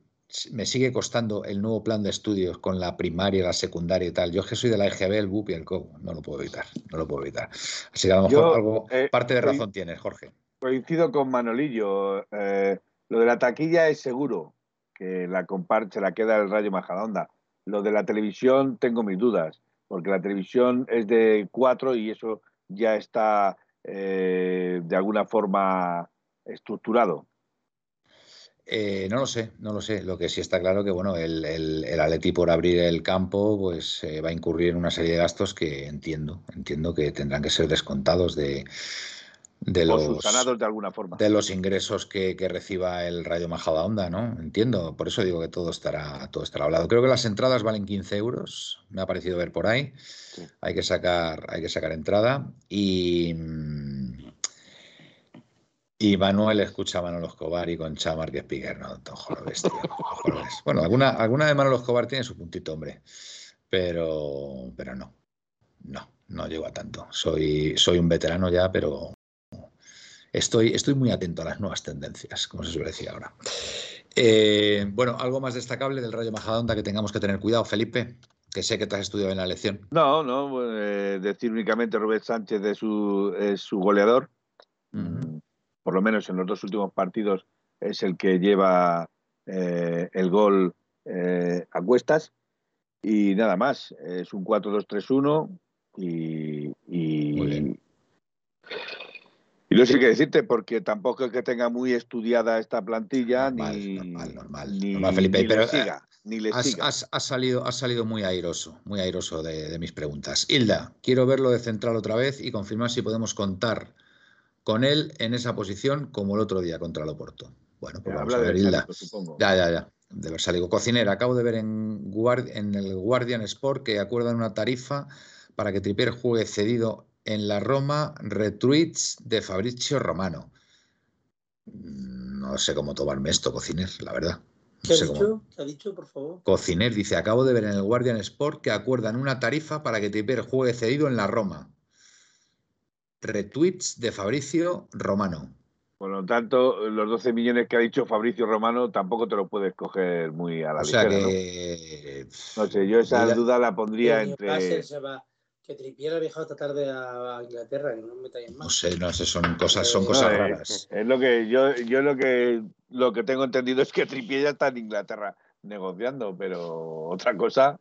A: me sigue costando el nuevo plan de estudios con la primaria, la secundaria y tal. Yo es que soy de la EGB, el BUP y el COB. No lo puedo evitar, no lo puedo evitar. Así que a lo mejor algo, eh, parte de razón tienes, Jorge
D: coincido con Manolillo. Eh, lo de la taquilla es seguro que la se la queda el Rayo Majadahonda. Lo de la televisión tengo mis dudas, porque la televisión es de cuatro y eso ya está eh, de alguna forma estructurado.
A: Eh, no lo sé, no lo sé. Lo que sí está claro que bueno, el, el, por abrir el campo, pues va a incurrir en una serie de gastos que entiendo, entiendo que tendrán que ser descontados de, de los,
D: de alguna forma.
A: De los ingresos que, reciba el Rayo Majadahonda, ¿no? Entiendo, por eso digo que todo estará, todo estará hablado. Creo que las entradas valen 15 euros, me ha parecido ver por ahí. Hay, que sacar, hay que sacar entrada. Y, y Manuel escucha a Manuel Escobar y con Chamar que es Piguer, ¿no? Bueno, alguna, alguna de Manuel Escobar tiene su puntito, hombre. Pero, pero no. No, no llego a tanto. Soy, soy un veterano ya, pero estoy, estoy muy atento a las nuevas tendencias, como se suele decir ahora. Eh, bueno, algo más destacable del Rayo Majadahonda que tengamos que tener cuidado, Felipe. que sé que te has estudiado en la lección.
D: No, no, eh, decir únicamente Rubén Sánchez de su, es su goleador. Por lo menos en los dos últimos partidos es el que lleva eh, el gol a cuestas. Y nada más, es un 4-2-3-1 y, y, y no sé qué decirte porque tampoco es que tenga muy estudiada esta plantilla ni,
A: normal, normal,
D: ni,
A: normal, Felipe,
D: ni
A: pero
D: le siga. Ni le
A: has,
D: siga.
A: has- has salido, has salido muy airoso, muy airoso de, de mis preguntas. Hilda, quiero verlo de central otra vez y confirmar si podemos contar con él en esa posición como el otro día contra el Oporto. Bueno, pues vamos a ver, Hilda.
D: Supongo.
A: Ya, ya, ya. De Versálico. Cocinera, acabo de ver en, en el Guardian Sport que acuerdan una tarifa para que Tripier juegue cedido en la Roma, retweets de Fabrizio Romano. No sé cómo tomarme esto, Cociner, la verdad. No
B: ¿Qué ha
A: cómo-
B: dicho? ¿Qué ha dicho, por favor?
A: Cociner dice, acabo de ver en el Guardian Sport que acuerdan una tarifa para que Trippier juegue cedido en la Roma. Retweets de Fabricio Romano.
D: Por lo tanto, los 12 millones que ha dicho Fabricio Romano tampoco te lo puedes coger muy a la
A: O sea que...
D: No sé, yo esa duda la pondría entre.
B: se va. Que Trippier ha viajado esta tarde a Inglaterra, que no me metáis
A: No
B: más.
A: sé, no sé, son cosas, son
B: Eh,
A: cosas
D: No, eh,
A: raras.
D: Es lo que yo, yo lo que lo que tengo entendido es que Trippier ya está en Inglaterra negociando, pero otra cosa.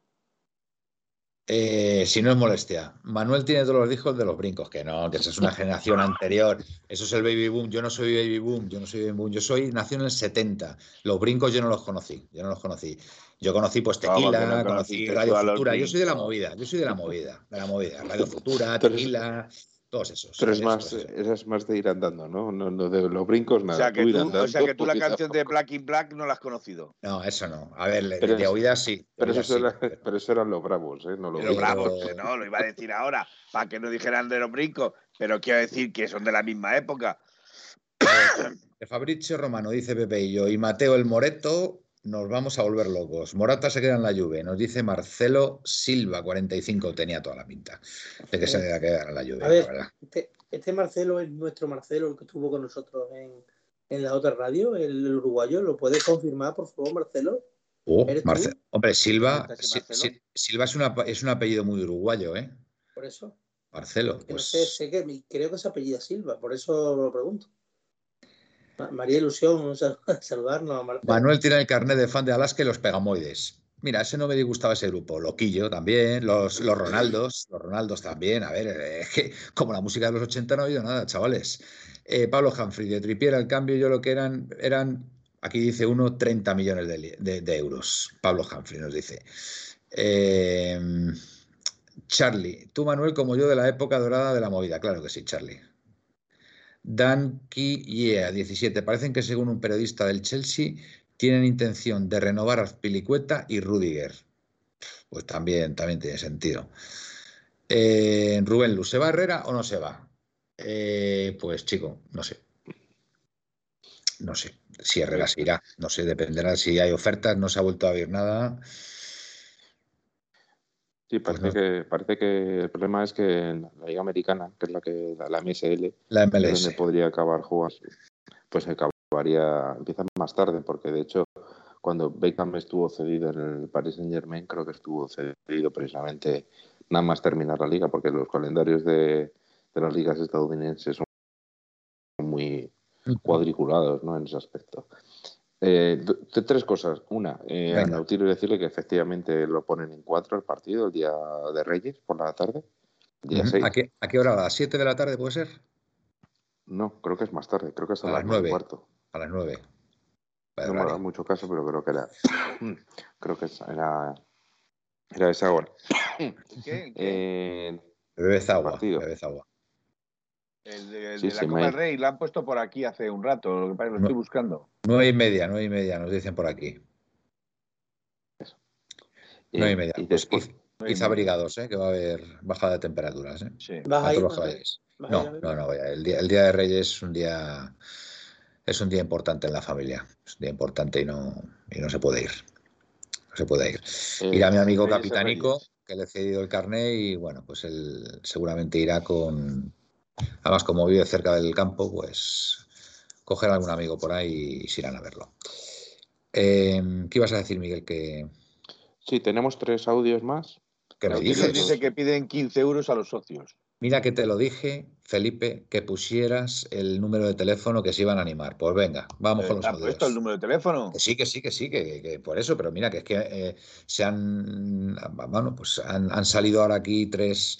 A: Eh, si no es molestia, Manuel tiene todos los hijos de los brincos, que no, que esa es una [LAUGHS] generación anterior. Eso es el baby boom. Yo no soy baby boom, yo no soy baby boom. Yo soy, nací en el 70. Los brincos yo no los conocí, yo no los conocí. Yo conocí pues
D: ¿Cómo que
A: Tequila,
D: no
A: conocí Radio Futura. Yo soy de la movida, yo soy de la movida, de la movida. Radio [LAUGHS] Futura, Tequila, todos esos.
C: Pero es
A: esos,
C: más,
A: esos.
C: eres más de ir andando, ¿no? No, no de los brincos, nada.
D: o, sea que
C: tú ir
D: tú,
C: andando,
D: o sea que tú la
C: pues,
D: canción de. Black in Black no la has conocido.
A: No, eso no. A ver, de,
C: Pero
A: de
C: es-
A: oídas sí. de
C: Pero
A: oídas
C: eso,
A: sí,
C: era-
A: pero-
C: pero eso eran los bravos, ¿eh? No los
D: bravos, que no, lo iba a decir ahora, para que no dijeran de los brincos, pero quiero decir que son de la misma época. [COUGHS]
A: De Fabrizio Romano, dice Pepe y yo, y Mateo el Moreto, nos vamos a volver locos. Morata se queda en la Juve, nos dice Marcelo Silva, 45, tenía toda la pinta de que se iba a quedar en la Juve,
B: A ver.
A: la verdad.
B: Este, este Marcelo es nuestro Marcelo, el que estuvo con nosotros en, en la otra radio, el, el uruguayo. ¿Lo puedes confirmar, por favor, Marcelo?
A: Oh,
B: ¿Eres tú?
A: Marce- Hombre, Silva,
D: ¿Está ese
A: Si-
D: Marcelo?
A: Silva es, una- es un apellido muy uruguayo, ¿eh?
B: Por eso.
A: Marcelo,
B: no
A: pues
B: sé, sé que mi- creo que se apellida Silva, por eso lo pregunto. Ma- María Ilusión, sal- [LAUGHS] saludarnos.
A: Manuel tiene el carnet de fan de Alaska y los Pegamoides. Mira, ese no me disgustaba ese grupo. Loquillo también, los, los Ronaldos, los Ronaldos también. A ver, eh, [LAUGHS] que como la música de los 80 no ha oído nada, chavales. Eh, Pablo Humphrey, de Tripier al cambio, yo lo que eran, eran, aquí dice uno, 30 millones de- de euros. Pablo Humphrey nos dice. Eh, Charlie, tú Manuel como yo de la época dorada de la movida. Claro que sí, Charlie. Danky Yeah, 17. Parecen que según un periodista del Chelsea tienen intención de renovar a Pilicueta y Rudiger. Pues también, también tiene sentido. Eh, Rubén Luz, ¿se va Herrera o no se va? Eh, pues chico, no sé. No sé si Herrera se irá. No sé, dependerá si hay ofertas. No se ha vuelto a ver nada.
C: Sí,
A: Pues
C: parece, que, parece que el problema es que en la Liga Americana, que es la que la, la MSL,
A: La
C: es
A: MLS.
C: donde podría acabar jugando, pues acabaría, empieza más tarde, porque de hecho, cuando Beckham estuvo cedido en el Paris Saint Germain, creo que estuvo cedido precisamente nada más terminar la liga, porque los calendarios de, de las ligas estadounidenses son muy cuadriculados ¿no? en ese aspecto. Eh, tres cosas. Una, eh, a. Nautilus decirle que efectivamente lo ponen en cuatro el partido, el día de Reyes, por la tarde. El día
A: Ujú.
C: 6.
A: ¿A qué, ¿A qué hora? ¿A las 7 de la tarde puede ser?
C: No, creo que es más tarde, creo que es a,
A: A
C: las nueve cuarto.
A: A las 9.
C: No me ha dado mucho caso, pero creo que era. creo que era. Era esa hora.
D: ¿Qué? ¿Qué?
C: Eh,
A: Bebes agua.
C: partido.
A: Bebes agua.
D: El de, el
C: Sí,
D: de la Copa del Rey lo han puesto por aquí hace un rato, lo que pasa es que lo
A: No.
D: estoy buscando.
A: Nueve y media, nueve y media, nos dicen por aquí. Nueve y media.
C: y
A: Pues
C: después,
D: Nueve y
A: id
D: media.
A: abrigados, ¿eh? que va a haber bajada de temperaturas. ¿eh?
D: Sí.
B: ¿Vas a ir?
A: Tanto los
B: ¿Vas a ir?
A: caballos.
B: ¿Vas a
A: No, no, no. vaya, El día, el día de Reyes es un día es un día importante en la familia. Es un día importante y no, y no se puede ir. No se puede ir.
C: eh,
A: Irá mi amigo Capitánico, que le he cedido el carné y bueno, pues él seguramente irá con. Además, como vive cerca del campo, pues cogerá algún amigo por ahí y se irán a verlo. Eh, ¿Qué ibas a decir, Miguel? Que
C: Sí, tenemos tres audios más.
D: Que me dice que piden 15 euros a los socios.
A: Mira que te lo dije, Felipe, que pusieras el número de teléfono que se iban a animar. Pues venga, vamos con los
D: audios. puesto el número de teléfono?
A: Que sí, que sí, que sí, que, por eso, pero mira que es que eh, se han, bueno, pues han, salido ahora aquí tres,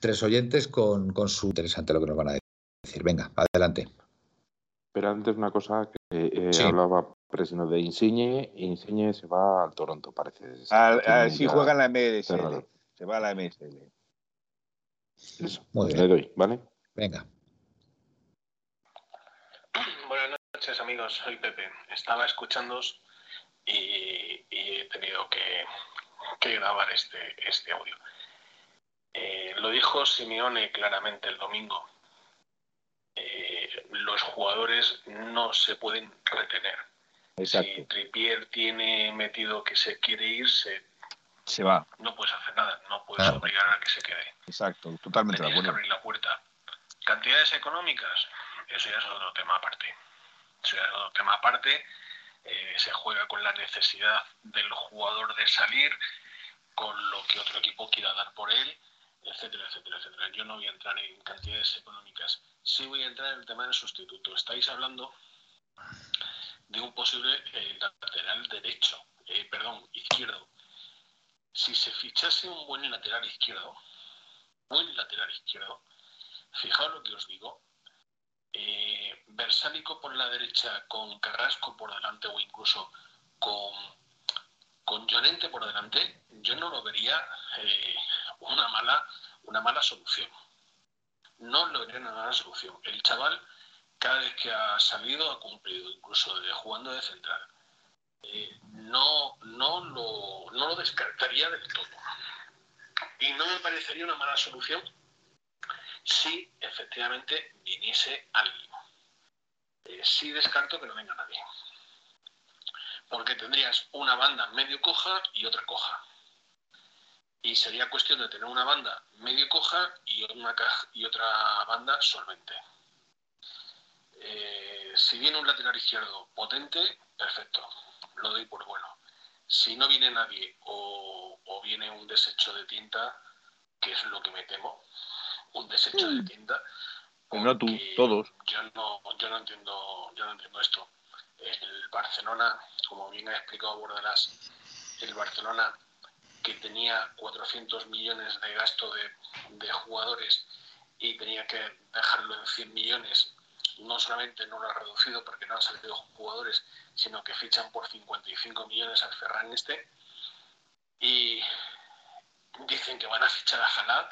A: tres oyentes con, con, su interesante lo que nos van a decir. Venga, adelante.
C: Pero antes una cosa que eh, hablaba Presino de Insigne, Insigne se va al Toronto, parece.
D: Si juega en la MSL, se va a la MSL.
C: Muy bien. Le doy, ¿vale?
A: Venga.
H: Buenas noches, amigos. Soy Pepe. Estaba escuchándos y, he tenido que, grabar este, este audio. Eh, lo dijo Simeone claramente el domingo. Eh, los jugadores no se pueden retener. Si Tripier tiene metido que se quiere ir, se
D: se va.
H: No puedes hacer nada, no puedes obligar a que se quede.
D: Exacto, totalmente de acuerdo.
H: Que abrir la puerta. Cantidades económicas, eso ya es otro tema aparte. Eso ya es otro tema aparte. Eh, se juega con la necesidad del jugador de salir, con lo que otro equipo quiera dar por él, etcétera, etcétera, etcétera. Yo no voy a entrar en cantidades económicas. Sí voy a entrar en el tema del sustituto. Estáis hablando de un posible eh, lateral derecho, eh, perdón, izquierdo si se fichase un buen lateral izquierdo, buen lateral izquierdo, fijaos lo que os digo, eh, Versálico por la derecha con Carrasco por delante o incluso con, con Llorente por delante, yo no lo vería eh, una, mala, una mala solución. No lo vería una mala solución. El chaval, cada vez que ha salido, ha cumplido, incluso de, jugando de central. Eh, no, no, lo, no lo descartaría del todo. Y no me parecería una mala solución si efectivamente viniese alguien. Eh, sí descarto que no venga nadie. Porque tendrías una banda medio coja y otra coja. Y sería cuestión de tener una banda medio coja y, una y otra banda solvente. Eh, si viene un lateral izquierdo potente, perfecto lo doy por bueno. Si no viene nadie o, viene un desecho de tinta, que es lo que me temo, un desecho de mm. tinta.
D: no tú, todos.
H: Yo no, yo no entiendo, yo no entiendo esto. El Barcelona, como bien ha explicado Bordelas, el Barcelona que tenía 400 millones de gasto de, de jugadores y tenía que dejarlo en 100 millones no solamente no lo ha reducido porque no han salido jugadores, sino que fichan por 55 millones al Ferran este. Y dicen que van a fichar a Jalá.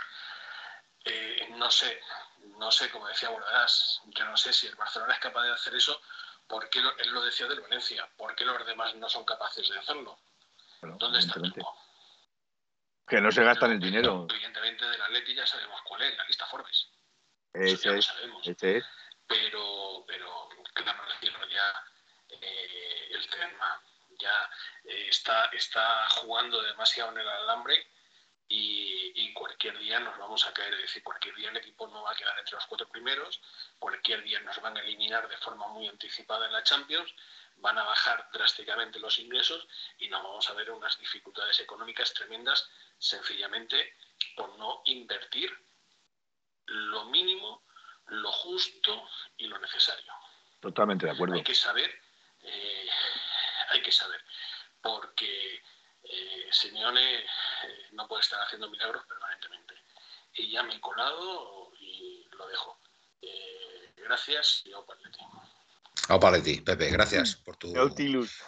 H: Eh, no sé, no sé, como decía Bordas, yo no sé si el Barcelona es capaz de hacer eso, porque él lo decía del Valencia, ¿por qué los demás no son capaces de hacerlo? ¿Dónde está el truco?
D: Que no se gastan el dinero.
H: Evidentemente del Atleti ya sabemos cuál es, la lista Forbes.
D: Ese es, ese es
H: pero, pero claro, ya eh, el tema ya eh, está, está jugando demasiado en el alambre y, y, cualquier día nos vamos a caer, es decir, cualquier día el equipo no va a quedar entre los cuatro primeros, cualquier día nos van a eliminar de forma muy anticipada en la Champions, van a bajar drásticamente los ingresos y nos vamos a ver unas dificultades económicas tremendas sencillamente por no invertir lo mínimo lo justo y lo necesario.
D: Totalmente de acuerdo.
H: Hay que saber, eh, hay que saber, porque eh, Simeone eh, no puede estar haciendo milagros permanentemente. Y ya me he colado y lo dejo. Eh, gracias y Opaletti.
A: Opaletti, Pepe, gracias por tu,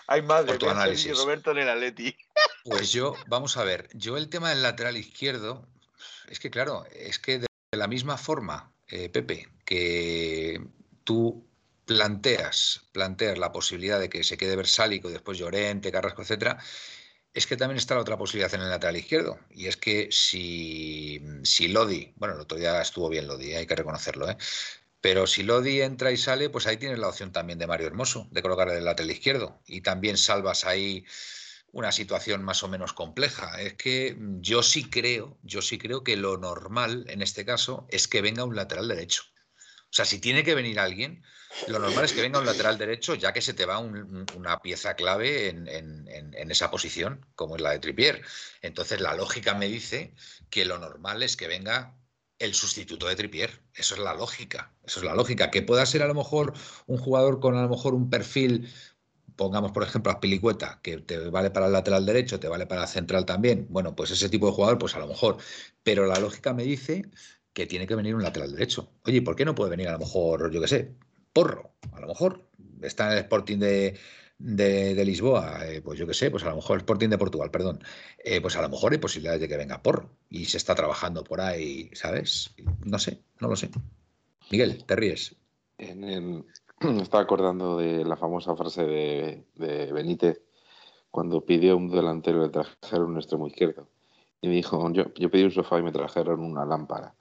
D: Hay más de
A: tu análisis.
D: Roberto en el Atleti.
A: Pues yo, vamos a ver, yo el tema del lateral izquierdo, es que claro, es que de la misma forma eh, Pepe, que tú planteas, planteas la posibilidad de que se quede Versálico, después Llorente, Carrasco, etcétera, es que también está la otra posibilidad en el lateral izquierdo. Y es que si, si Lodi, bueno, el otro día estuvo bien Lodi, hay que reconocerlo, ¿eh? Pero si Lodi entra y sale, pues ahí tienes la opción también de Mario Hermoso, de colocar el lateral izquierdo. Y también salvas ahí una situación más o menos compleja. Es que yo sí creo, yo sí creo que lo normal en este caso es que venga un lateral derecho. O sea, si tiene que venir alguien, lo normal es que venga un lateral derecho, ya que se te va una pieza clave en, esa posición, como es la de Tripier. Entonces, la lógica me dice que lo normal es que venga el sustituto de Tripier. Eso es la lógica. Eso es la lógica. Que pueda ser a lo mejor un jugador con a lo mejor un perfil pongamos por ejemplo a Pilicueta, que te vale para el lateral derecho, te vale para el central también, bueno, pues ese tipo de jugador, pues a lo mejor. Pero la lógica me dice que tiene que venir un lateral derecho. Oye, ¿por qué no puede venir a lo mejor, yo qué sé, Porro? A lo mejor está en el Sporting de, Lisboa, eh, pues yo qué sé, pues a lo mejor el Sporting de Portugal, perdón, eh, pues a lo mejor hay posibilidades de que venga Porro y se está trabajando por ahí, ¿sabes? No sé, no lo sé. Miguel, te ríes.
C: En el, [CLEARS THROAT] me estaba acordando de la famosa frase de, Benítez cuando pidió un delantero le trajeron un extremo izquierdo. Y me dijo, yo, yo pedí un sofá y me trajeron una lámpara.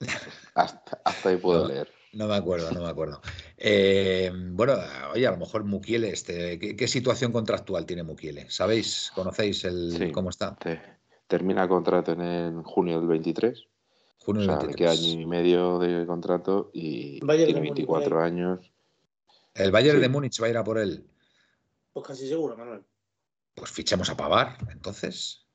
C: [LAUGHS] Hasta, ahí puedo leer.
A: No me acuerdo, no me acuerdo. Eh, bueno, oye, a lo mejor Mukiele, este, ¿qué, situación contractual tiene Mukiele? ¿Sabéis? ¿Conocéis el, cómo está?
C: termina contrato en junio del 23 o sea, le queda año y medio de contrato y tiene 24 años.
A: ¿El Bayern de Múnich va a ir a por él?
B: Pues casi seguro, Manuel.
A: Pues fichemos a Pavar, entonces.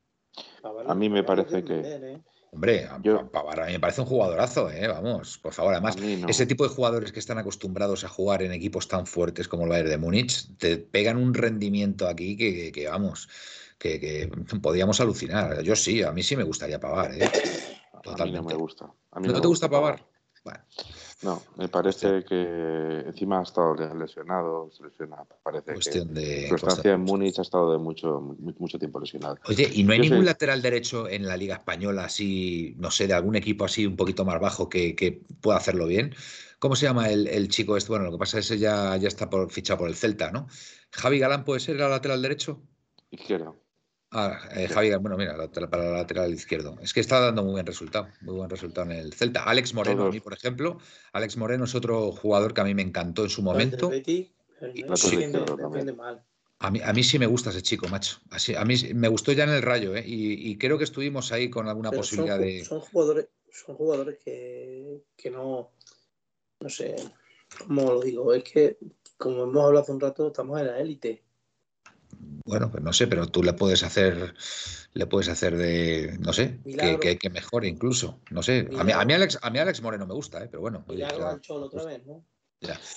C: a mí me parece que.
A: ¿eh? Hombre, a Pavar a mí me parece un jugadorazo, ¿eh? vamos, por favor. Además, ese tipo de jugadores que están acostumbrados a jugar en equipos tan fuertes como el Bayern de Múnich, te pegan un rendimiento aquí que, vamos, que, que, podíamos alucinar. Yo sí, a mí sí me gustaría Pavar, ¿eh?
C: A mí no me gusta.
A: ¿No te gusta Pavar?
C: No, me parece que encima ha estado lesionado, lesionado. Parece
A: cuestión
C: que
A: de,
C: su estancia en Múnich ha estado de mucho, mucho tiempo lesionado.
A: Oye, ¿y no hay ningún lateral derecho en la Liga Española, así, no sé, de algún equipo así un poquito más bajo que, pueda hacerlo bien? ¿Cómo se llama el, chico este? Bueno, lo que pasa es que ya, ya está por, fichado por el Celta, ¿no? ¿Javi Galán puede ser el lateral derecho?
C: Izquierdo.
A: Ah, eh, Javier, bueno, mira, para el lateral izquierdo. Es que está dando muy buen resultado, muy buen resultado en el Celta. Alex Moreno, a mí, por ejemplo, Alex Moreno es otro jugador que a mí me encantó en su momento. A mí, a mí sí me gusta ese chico, macho. Así, a mí me gustó ya en el Rayo, ¿eh? y, creo que estuvimos ahí con alguna posibilidad de.
B: Son jugadores, son jugadores que, que no, no sé, cómo lo digo, es que como hemos hablado hace un rato, estamos en la élite
A: bueno, pues no sé, pero tú le puedes hacer, le puedes hacer de, no sé, que, que, mejore incluso, no sé. A mí, a mí, Alex, a mí Alex Moreno me gusta, ¿eh? pero bueno.
B: otra vez, ¿no?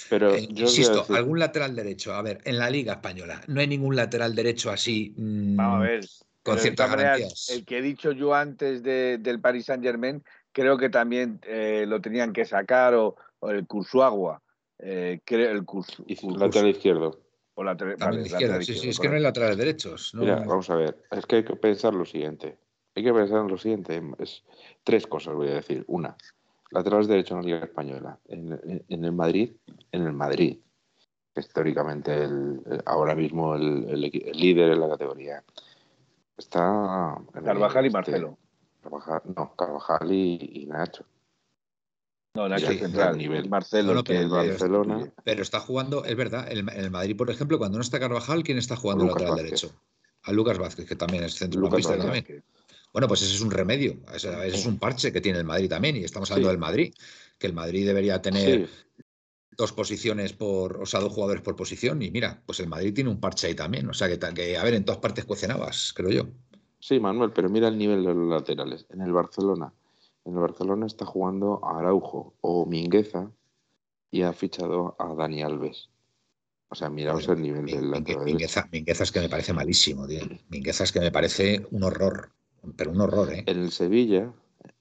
C: Pero
A: eh, insisto, algún lateral derecho. A ver, en la Liga Española no hay ningún lateral derecho así.
D: Mm, Vamos a ver.
A: Con ciertas garantías.
D: El que he dicho yo antes del Paris Saint Germain, creo que también eh, lo tenían que sacar, o, el Cursuagua. Eh, el curso,
C: lateral izquierdo.
D: O la
A: izquierda, sí, sí, es que no hay laterales derechos.
C: Mira, vamos a ver, es que hay que pensar lo siguiente. Hay que pensar en lo siguiente. Es tres cosas, voy a decir. Una, laterales derechos en la Liga Española. En, el Madrid, en el Madrid, históricamente el, ahora mismo el, líder en la categoría. Está.
D: Carvajal y este, Marcelo.
C: no, Carvajal y Nacho.
D: No, Nacho Central, nivel. Marcelo,
A: que el Barcelona. Pero está jugando, es verdad, en el, Madrid, por ejemplo, cuando no está Carvajal, ¿quién está jugando el lateral derecho? A Lucas Vázquez, que también es centrocampista también. Bueno, pues ese es un remedio, ese, es un parche que tiene el Madrid también, y estamos hablando del Madrid, que el Madrid debería tener dos posiciones por, o sea, dos jugadores por posición, y mira, pues el Madrid tiene un parche ahí también, o sea, que, que a ver, en todas partes cuecenabas, creo yo.
C: Sí, Manuel, pero mira el nivel de los laterales. En el Barcelona, en el Barcelona está jugando a Araujo o Mingueza y ha fichado a Dani Alves. O sea, miraos el nivel del
A: lateral. Mingueza, Mingueza, es que me parece malísimo, tío. Mingueza es que me parece un horror, pero un horror, ¿eh?
C: En el Sevilla,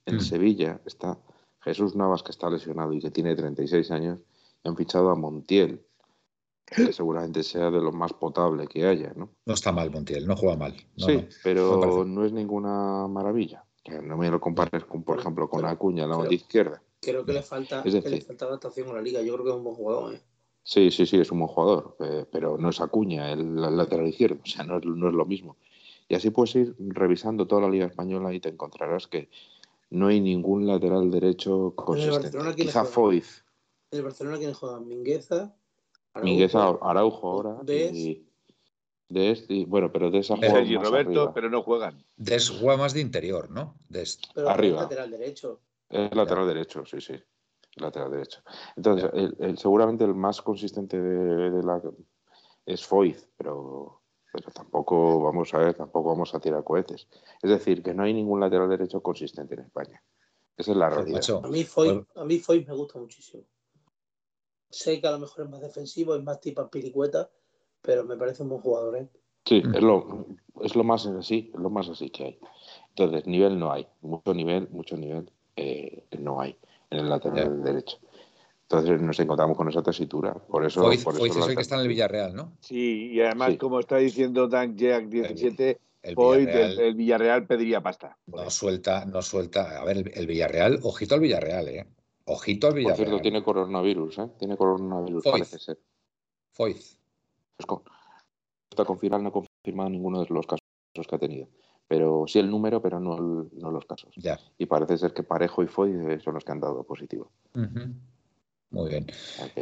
C: en mm. Sevilla está Jesús Navas, que está lesionado y que tiene 36 años, y han fichado a Montiel, que seguramente sea de lo más potable que haya, ¿no?
A: No está mal Montiel, no juega mal.
C: sí, pero no es ninguna maravilla no me lo compares con, por ejemplo, con Acuña, la izquierda.
B: Creo que le falta, le falta adaptación a la liga. Yo creo que es un buen jugador. ¿eh?
C: Sí, sí, sí, es un buen jugador, eh, pero no es Acuña, el, lateral izquierdo. O sea, no es, no es lo mismo. Y así puedes ir revisando toda la liga española y te encontrarás que no hay ningún lateral derecho consistente. Quizá Foiz.
B: En el Barcelona, ¿quién juega? Mingueza.
C: Mingueza, Araujo ahora. Y, de este, bueno, pero de esa
D: juega y Roberto, pero no juegan.
A: Des juega más de interior, ¿no?
B: Pero arriba. Es lateral derecho.
C: Es lateral derecho, sí, sí. lateral derecho. Entonces, el, seguramente el más consistente de, la es Foyz, pero, pero tampoco vamos a ver, tampoco vamos a tirar cohetes. Es decir, que no hay ningún lateral derecho consistente en España. Esa es la realidad.
B: A mí Foyz, a mí me gusta muchísimo. Sé que a lo mejor es más defensivo, es más tipo piricueta, pero me parece un buen jugador, ¿eh?
C: Sí, es lo, es lo más así, es lo más así que hay. Entonces, nivel no hay, mucho nivel, mucho nivel eh, no hay en el lateral derecho. Entonces nos encontramos con esa tesitura. Por eso, por
A: Foyz es el que está en el Villarreal, ¿no?
D: Sí, y además, como está diciendo Dan Jack 17, el, Foyz, Villarreal, el, Villarreal pediría pasta.
A: No suelta, no suelta. A ver, el, Villarreal, ojito al Villarreal, ¿eh? Ojito al Villarreal.
C: Por cierto, tiene coronavirus, ¿eh? Tiene coronavirus, parece ser.
A: Foyz.
C: Está confirmado, no ha confirmado ninguno de los casos que ha tenido pero sí el número, pero no, no los casos.
A: Ya.
C: Y parece ser que Parejo y Foy son los que han dado positivo.
A: Muy bien.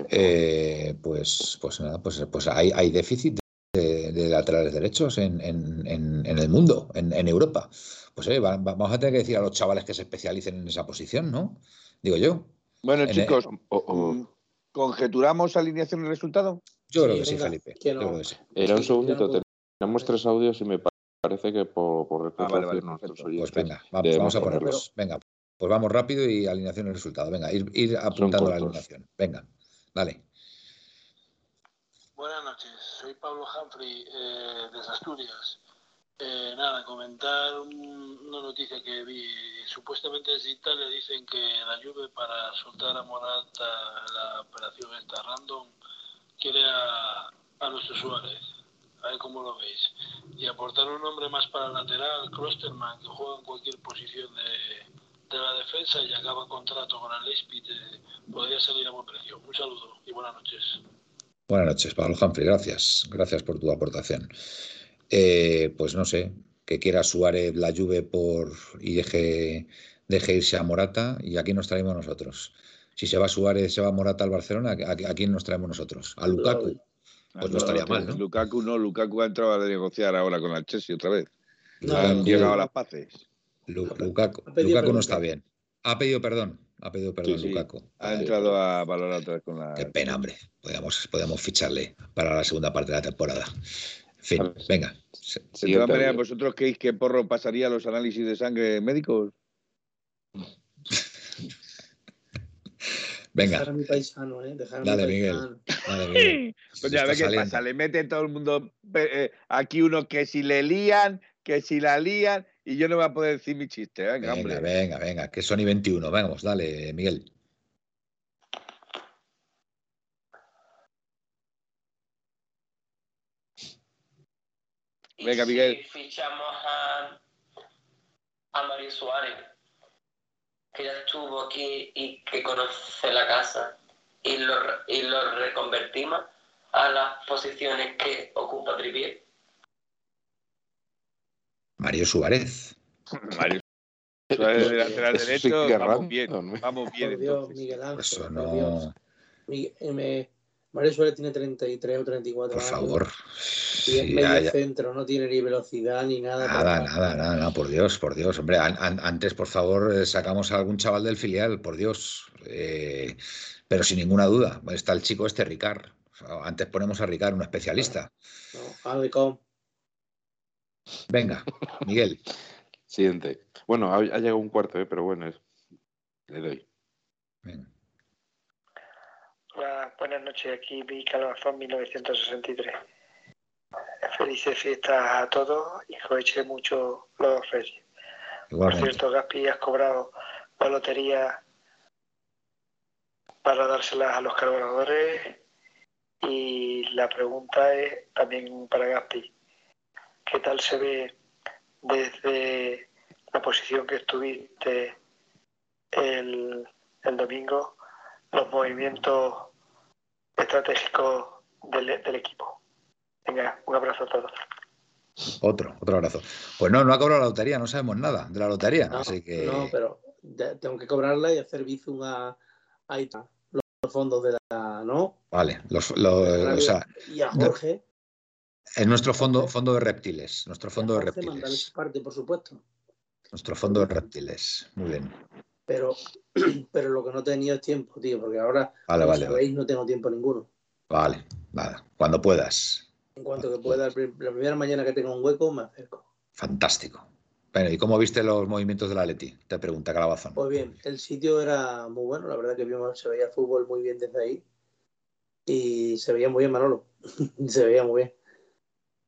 A: Eh, pues, pues nada, pues, pues hay, hay déficit de, laterales derechos en, en, en, el mundo, en, Europa. Pues eh, vamos a tener que decir a los chavales que se especialicen en esa posición, ¿no? Digo yo.
D: Bueno, chicos, ¿conjeturamos alineación y resultado?
A: Yo creo que sí, Felipe.
C: Era un segundito, tenemos tres audios y me parece que por, por
A: ah, Pues venga, vamos, a ponerlos. Venga, pues vamos rápido y alineación y resultado. Venga, ir, ir apuntando la alineación. Venga, dale.
I: Buenas noches, soy Pablo Humphrey eh, desde Asturias. Eh, nada, comentar una noticia que vi. Supuestamente desde Italia dicen que la Juve para soltar a Morata la operación esta random quiere a, a nuestro Suárez a ver cómo lo veis. Y aportar un nombre más para lateral, Klosterman, que juega en cualquier posición de, la defensa y acaba contrato con el Leipzig, eh, podría salir a buen precio. Un saludo y buenas noches.
A: Buenas noches, Pablo Humphrey, gracias. Gracias por tu aportación. Eh, pues no sé, que quiera Suárez la Juve por y deje, deje irse a Morata y aquí nos traemos nosotros. Si se va Suárez, se va Morata al Barcelona, ¿a, quién nos traemos nosotros? ¿A Lukaku? Pues no, estaría mal, ¿no?
D: Lukaku no, Lukaku ha entrado a negociar ahora con el Chelsea otra vez. No, han llegado a las paces.
A: Lukaku, no está bien. Ha pedido perdón. Ha pedido perdón Lukaku.
D: Ha entrado a valorar otra vez con la.
A: Qué pena, hombre. Podríamos, podemos ficharle para la segunda parte de la temporada. En fin, venga.
D: De todas maneras, ¿vosotros creéis que Porro pasaría los análisis de sangre médicos?
A: Venga.
B: Dejar a mi paisano, ¿eh?
A: Dale, Miguel. Dale, Miguel. [LAUGHS]
D: Pues ya ve qué pasa. Le mete todo el mundo eh, aquí uno que si le lían, que si la lían, y yo no voy a poder decir mi chiste. Venga,
A: venga, venga, venga, que Sony 21. Vamos, dale, Miguel.
D: Venga, Miguel.
J: Si fichamos a, a Mario Suárez que ya estuvo aquí y que conoce la casa y lo, y lo reconvertimos a las posiciones que ocupa Trivier.
A: Mario Suárez. [LAUGHS]
D: Mario Suárez de lateral derecho, vamos bien, vamos bien.
B: Por Dios, Miguel Ángel,
A: Eso no...
B: Miguel, Mario Suárez tiene 33 o 34
A: Por favor.
B: Y es medio centro, no tiene ni velocidad ni nada.
A: Nada, nada, nada, nada, por Dios, por Dios. Hombre, antes, por favor, eh, sacamos a algún chaval del filial, por Dios. Eh, pero sin ninguna duda, está el chico este, Ricard. antes ponemos a Ricard, un especialista.
B: No,
A: Venga, Miguel. [LAUGHS]
C: Siguiente. Bueno, ha, llegado un cuarto, ¿eh? pero bueno, le doy.
K: Venga. Buenas noches, aquí vi Calabazón 1963. Felices fiestas a todos y eche mucho los reyes. Por cierto, Gaspi, has cobrado la lotería para dárselas a los cargadores y la pregunta es también para Gaspi. ¿Qué tal se ve desde la posición que estuviste el, el domingo los movimientos estratégicos del, del equipo? Venga, un abrazo a todos.
A: Otro, otro abrazo. Pues no, no ha cobrado la lotería, no sabemos nada de la lotería,
B: no,
A: así que...
B: No, pero tengo que cobrarla y hacer bizum a, a los fondos de la, ¿no?
A: Vale, los, o sea,
B: y a Jorge.
A: Es nuestro fondo, fondo de reptiles, nuestro fondo de reptiles.
B: parte, por supuesto.
A: Nuestro fondo de reptiles, muy bien.
B: Pero, [CLEARS THROAT] pero lo que no he tenido es tiempo, tío, porque ahora,
A: Vale, vale,
B: sabéis, no tengo tiempo ninguno.
A: Vale, nada. Cuando puedas.
B: En cuanto que pueda, la primera mañana que tenga un hueco, me acerco.
A: Fantástico. Bueno, ¿y cómo viste los movimientos de la Leti? Te pregunta Calabazón.
B: Pues bien, el sitio era muy bueno, la verdad que vimos, se veía fútbol muy bien desde ahí. Y se veía muy bien, Manolo. [LAUGHS] se veía muy bien.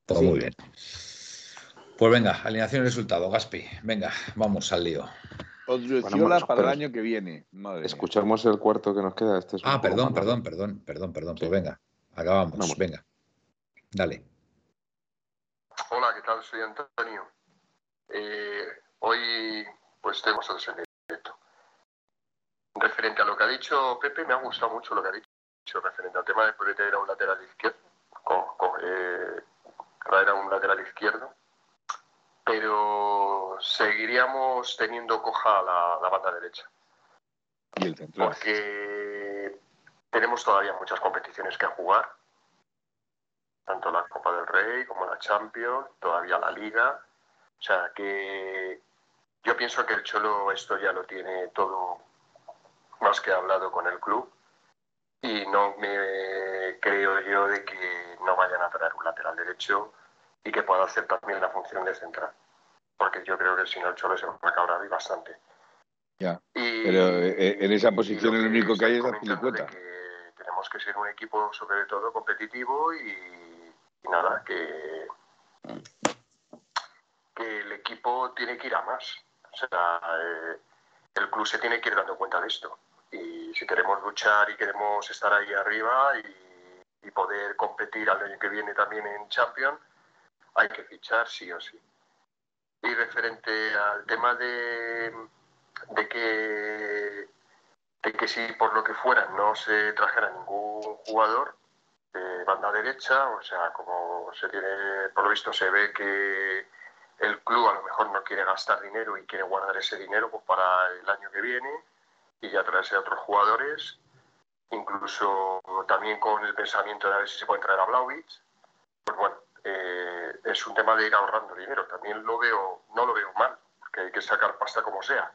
A: Todo
B: Sí.
A: muy bien. Pues venga, alineación y resultado, Gaspi. Venga, vamos al lío.
D: Odriozola
C: Bueno,
D: para el año que viene. Madre mía.
C: Escuchamos el cuarto que nos queda. Este es
A: Ah, perdón, perdón, perdón, perdón, perdón. Pues venga, acabamos.
C: Vamos.
A: Venga. Dale.
E: Hola, ¿qué tal? Soy Antonio. Eh, hoy, pues tenemos otros en directo. Referente a lo que ha dicho Pepe, me ha gustado mucho lo que ha dicho referente al tema de poder tener a un lateral izquierdo, co- co- eh, traer a un lateral izquierdo, pero seguiríamos teniendo coja la, la banda derecha,
D: Y el central.
E: porque tenemos todavía muchas competiciones que jugar, tanto la Copa del Rey como la Champions, todavía la Liga. O sea que yo pienso que el Cholo esto ya lo tiene todo más que hablado con el club y no me creo yo de que no vayan a traer un lateral derecho y que pueda hacer también la función de central. Porque yo creo que si no el Cholo se va a cabrar y bastante.
D: Ya.
E: Y-
D: Pero eh, en esa posición el único que hay es
E: que tenemos que ser un equipo sobre todo competitivo y, y nada, que, que el equipo tiene que ir a más. O sea, eh, el club se tiene que ir dando cuenta de esto. Y si queremos luchar y queremos estar ahí arriba y, y poder competir al año que viene también en Champions, hay que fichar sí o sí. Y referente al tema de, de que de que si por lo que fuera no se trajera ningún jugador de banda derecha, o sea, como se tiene, por lo visto se ve que el club a lo mejor no quiere gastar dinero y quiere guardar ese dinero pues, para el año que viene y ya traerse a otros jugadores, incluso también con el pensamiento de a ver si se puede traer a Blauvitz, pues bueno, eh, es un tema de ir ahorrando dinero. También lo veo, no lo veo mal, porque hay que sacar pasta como sea,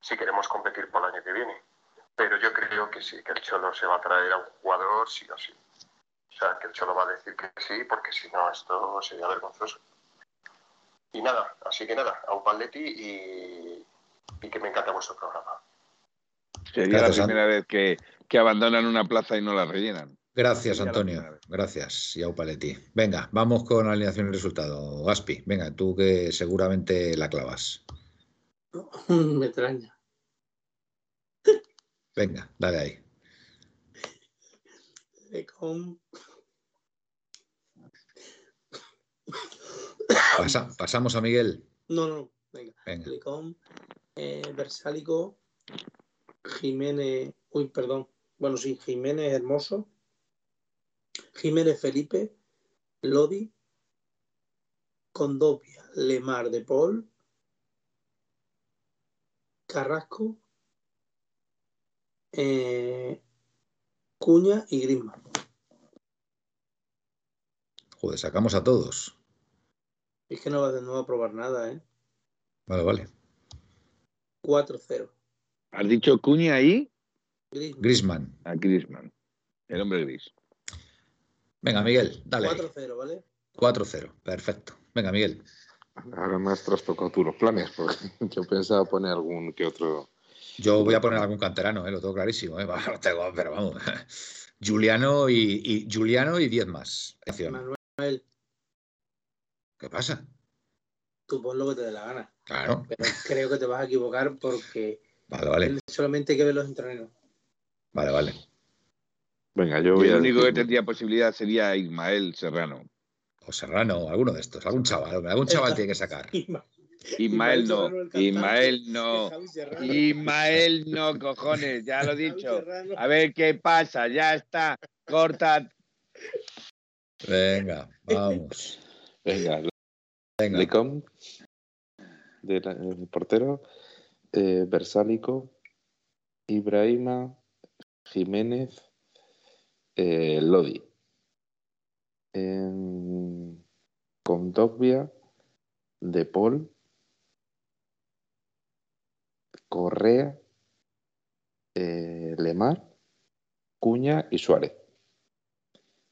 E: si queremos competir por el año que viene. Pero yo creo que sí, que el Cholo se va a traer a un jugador sí o sí. O sea, que el Cholo va a decir que sí, porque si no, esto sería vergonzoso. Y nada, así que nada, a un paletti y, y que me encanta vuestro programa.
D: Sería
A: Gracias,
D: la primera vez que, que abandonan una plaza y no la rellenan.
A: Gracias, Antonio. Gracias, Yau Paletti. Venga, vamos con alineación y resultado. Gaspi, venga, tú que seguramente la clavas. [LAUGHS]
B: Me extraña.
A: Venga, dale ahí. Pasa- pasamos a Miguel.
B: No, no, venga.
A: Venga.
B: Lecom, eh, Versálico, Jiménez, uy, perdón. Bueno, sí, Jiménez Hermoso, Jiménez Felipe, Lodi, Condopia, Lemar de Paul, Carrasco, eh, Cuña y Griezmann.
A: Joder, sacamos a todos.
B: Es que no va, no va a probar nada, ¿eh?
A: Vale, vale.
B: 4-0.
D: ¿Has dicho Cuña ahí?
B: Griezmann.
A: Grisman.
D: A Griezmann. El hombre gris.
A: Venga, Miguel, dale. ahí.
B: 4-0, ¿vale?
A: 4-0. Perfecto. Venga, Miguel.
C: Ahora me has trastocado tú los planes, porque [LAUGHS] yo pensaba poner algún que otro.
A: Yo voy a poner algún canterano, ¿eh? lo tengo clarísimo. ¿eh? [LAUGHS] Va, lo tengo, pero vamos. [LAUGHS] Juliano y, y Juliano y 10 más.
B: Manuel,
A: ¿Qué pasa?
B: tú pon lo que te dé la gana.
A: Claro.
B: Pero creo que te vas a equivocar porque
A: Vale, vale.
B: solamente hay que ver los entrenos.
A: Vale, vale.
C: Venga, yo
D: Y
C: voy
D: el
C: a
D: único que tendría posibilidad sería Ismael Serrano.
A: O Serrano, alguno de estos. Algún chaval. hombre, Algún chaval tiene que sacar. [LAUGHS]
D: Ismael no. Ismael no. Ismael no, cojones, ya lo he [LAUGHS] dicho. A ver qué pasa, ya está. Corta.
A: Venga, vamos.
C: Venga,
A: Venga.
C: Lecom, de la- el portero, eh, Versálico, Ibrahima, Jiménez, eh, Lodi. En- con Dogbia, De Paul, Correa eh, Lemar, Cuña y Suárez.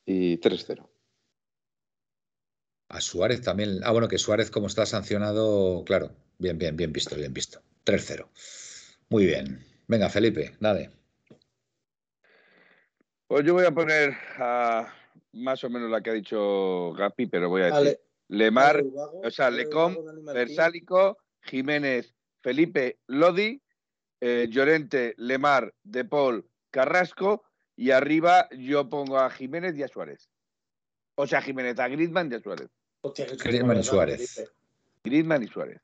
C: Y 3-0.
A: A Suárez también. Ah, bueno, que Suárez, como está sancionado, claro. Bien, bien, bien visto, bien visto. 3-0. Muy bien. Venga, Felipe, dale.
D: Pues yo voy a poner a más o menos la que ha dicho Gapi, pero voy a decir
B: Ale-
D: Lemar,
B: Ale Ubago,
D: o sea, Lecom. Versálico, Jiménez, Felipe, Lodi, eh, Llorente, Lemar, De Paul, Carrasco y arriba yo pongo a Jiménez y a Suárez. O sea, Jiménez, a Griezmann y a Suárez.
B: Hostia,
A: Griezmann y Suárez.
D: Griezmann y Suárez.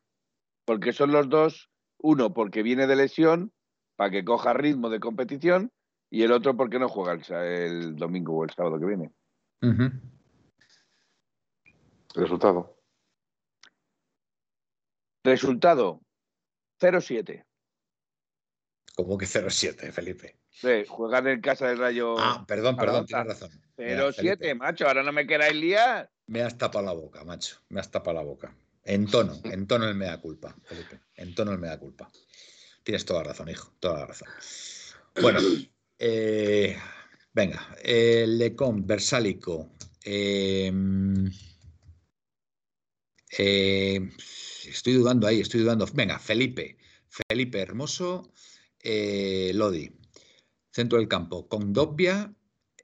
D: Porque son los dos, uno porque viene de lesión, para que coja ritmo de competición, y el otro porque no juega el, domingo o el sábado que viene.
C: Resultado.
D: Resultado, 0-7.
A: Como que 0-7, Felipe.
D: Sí, juegan en casa del Rayo.
A: Ah, perdón, perdón, tienes razón. Mira,
D: 0-7,
A: Felipe,
D: macho, ahora no me queráis liar.
A: Me has tapado la boca, macho. Me has tapado la boca. En tono, [LAUGHS] en tono el mea culpa, Felipe. En tono el mea culpa. Tienes toda la razón, hijo, toda la razón. Bueno, eh, venga. Eh, Versálico. eh, eh, estoy dudando ahí, estoy dudando. Venga, Felipe. Felipe Hermoso, eh, Lodi. Centro del campo, con Dobbia,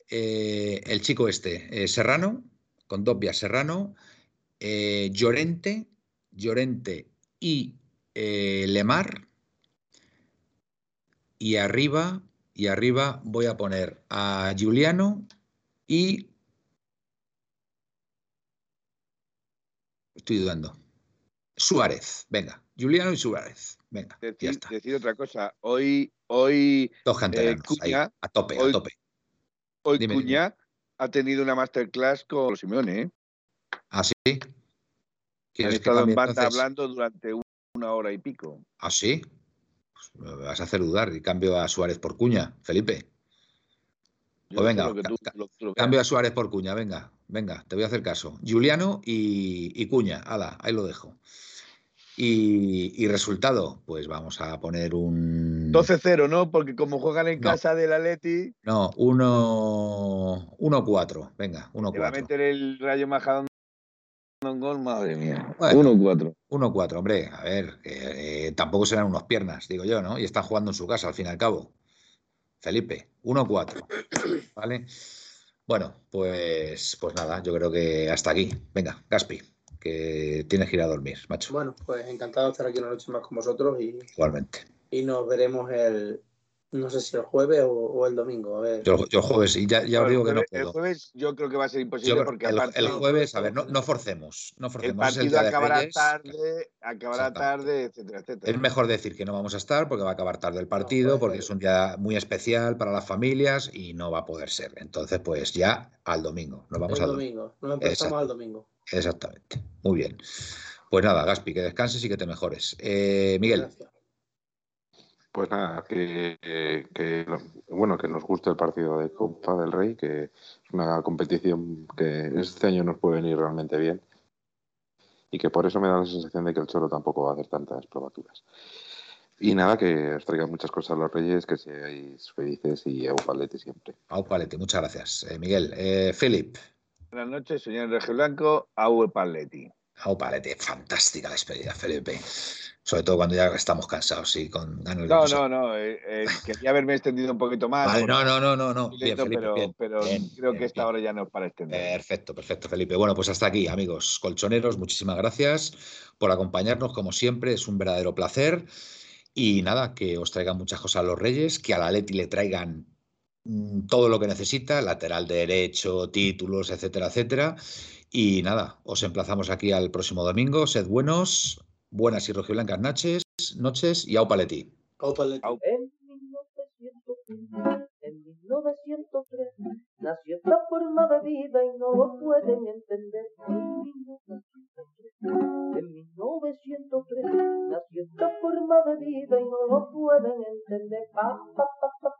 A: eh, el chico este, Serrano, con Dobbia Serrano, Llorente, Llorente y Lemar. Y arriba, y arriba voy a poner a Juliano y. Estoy dudando. Suárez, venga. Juliano y Suárez. Venga, ya
D: Decir,
A: está.
D: decir otra cosa. Hoy, hoy,
A: Dos
D: eh,
A: ahí, a tope, a
D: hoy-
A: tope.
D: hoy
A: Dime,
D: Cuña ha tenido una masterclass con Simeone. ¿eh?
A: ¿Ah, sí?
D: Han
A: ¿Quieres que
D: estado en banda
A: entonces?
D: hablando durante un- una hora y pico.
A: ¿Ah, sí? Pues me vas a hacer dudar y cambio a Suárez por Cuña, Felipe.
D: Yo
A: Pues venga,
D: lo tú- lo veas.
A: Cambio a Suárez por Cuña, venga, venga, te voy a hacer caso. Juliano y, y Cuña, ala, ahí lo dejo. Y, y resultado, pues vamos a poner un...
D: 12-0, ¿no? Porque como juegan en
A: No.
D: casa del Atleti,
A: No, 1 1-4, venga,
D: te va a
A: 1-4.
D: meter el Rayo Majadón un gol, madre mía.
A: Bueno.
D: 1-4.
A: 1-4, hombre, a ver, eh, tampoco serán unos piernas, digo yo, ¿no? Y están jugando en su casa, al fin y al cabo. Felipe, 1-4, [COUGHS] ¿vale? Bueno, pues, pues nada, yo creo que hasta aquí. Venga, Gaspi, que tienes que ir a dormir, macho,
B: Bueno, pues encantado de estar aquí una noche más con vosotros y,
A: igualmente.
B: y nos veremos el, no sé si el jueves o, o el domingo. A ver.
A: Yo, yo el jueves, y ya, ya os digo que
D: el
A: no
D: jueves- El jueves yo creo que va a ser imposible
A: creo-
D: porque
A: el,
D: aparte
A: el jueves, a ver, no, no forcemos, no
D: el
A: forcemos. el
D: partido acabará
A: Reyes.
D: tarde, acabará tarde, etcétera, etcétera.
A: Es mejor decir que no vamos a estar porque va a acabar tarde el partido, porque
B: ser.
A: es un día muy especial para las familias y no va a poder ser. Entonces, pues ya al domingo. Nos vamos
B: el
A: al domingo.
B: domingo. Nos empezamos
A: Exacto.
B: al domingo.
A: Exactamente. Muy bien. Pues nada, Gaspi, que descanses y que te mejores. Eh, Miguel,
B: Gracias.
C: Pues nada, que, que- que, bueno, que nos guste el partido de Copa del Rey, que es una competición que este año nos puede venir realmente bien y que por eso me da la sensación de que el Cholo tampoco va a hacer tantas probaturas. Y nada, que os traigan muchas cosas a los Reyes, que seáis felices y eufalete siempre.
A: Au Palete, muchas gracias. Eh, Miguel, eh, Philip,
D: Buenas noches, señor Regio Blanco, Aue Paletti.
A: Au Palete, fantástica despedida, Felipe. Sobre todo cuando ya estamos cansados y con ganas de
D: No, no, no, eh, eh, quería haberme extendido un poquito más.
A: Vale, no, no, no, no, no. Bien, Felipe,
D: pero,
A: bien,
D: pero
A: bien,
D: creo que esta hora ya no es para extender.
A: Perfecto, perfecto, Felipe. Bueno, pues hasta aquí, amigos colchoneros. Muchísimas gracias por acompañarnos, como siempre. Es un verdadero placer. Y nada, que os traigan muchas cosas a los Reyes, que a la Leti le traigan mm, todo lo que necesita, lateral derecho, títulos, etcétera, etcétera. Y nada, os emplazamos aquí al próximo domingo. Sed buenos, buenas y rojiblancas noches, noches y au
B: Leti.
D: Au.
L: En 1903, en 1903, nació esta forma de vida y no lo pueden entender. En 1903, en 1903, nació esta forma de vida y no lo pueden entender. Pa.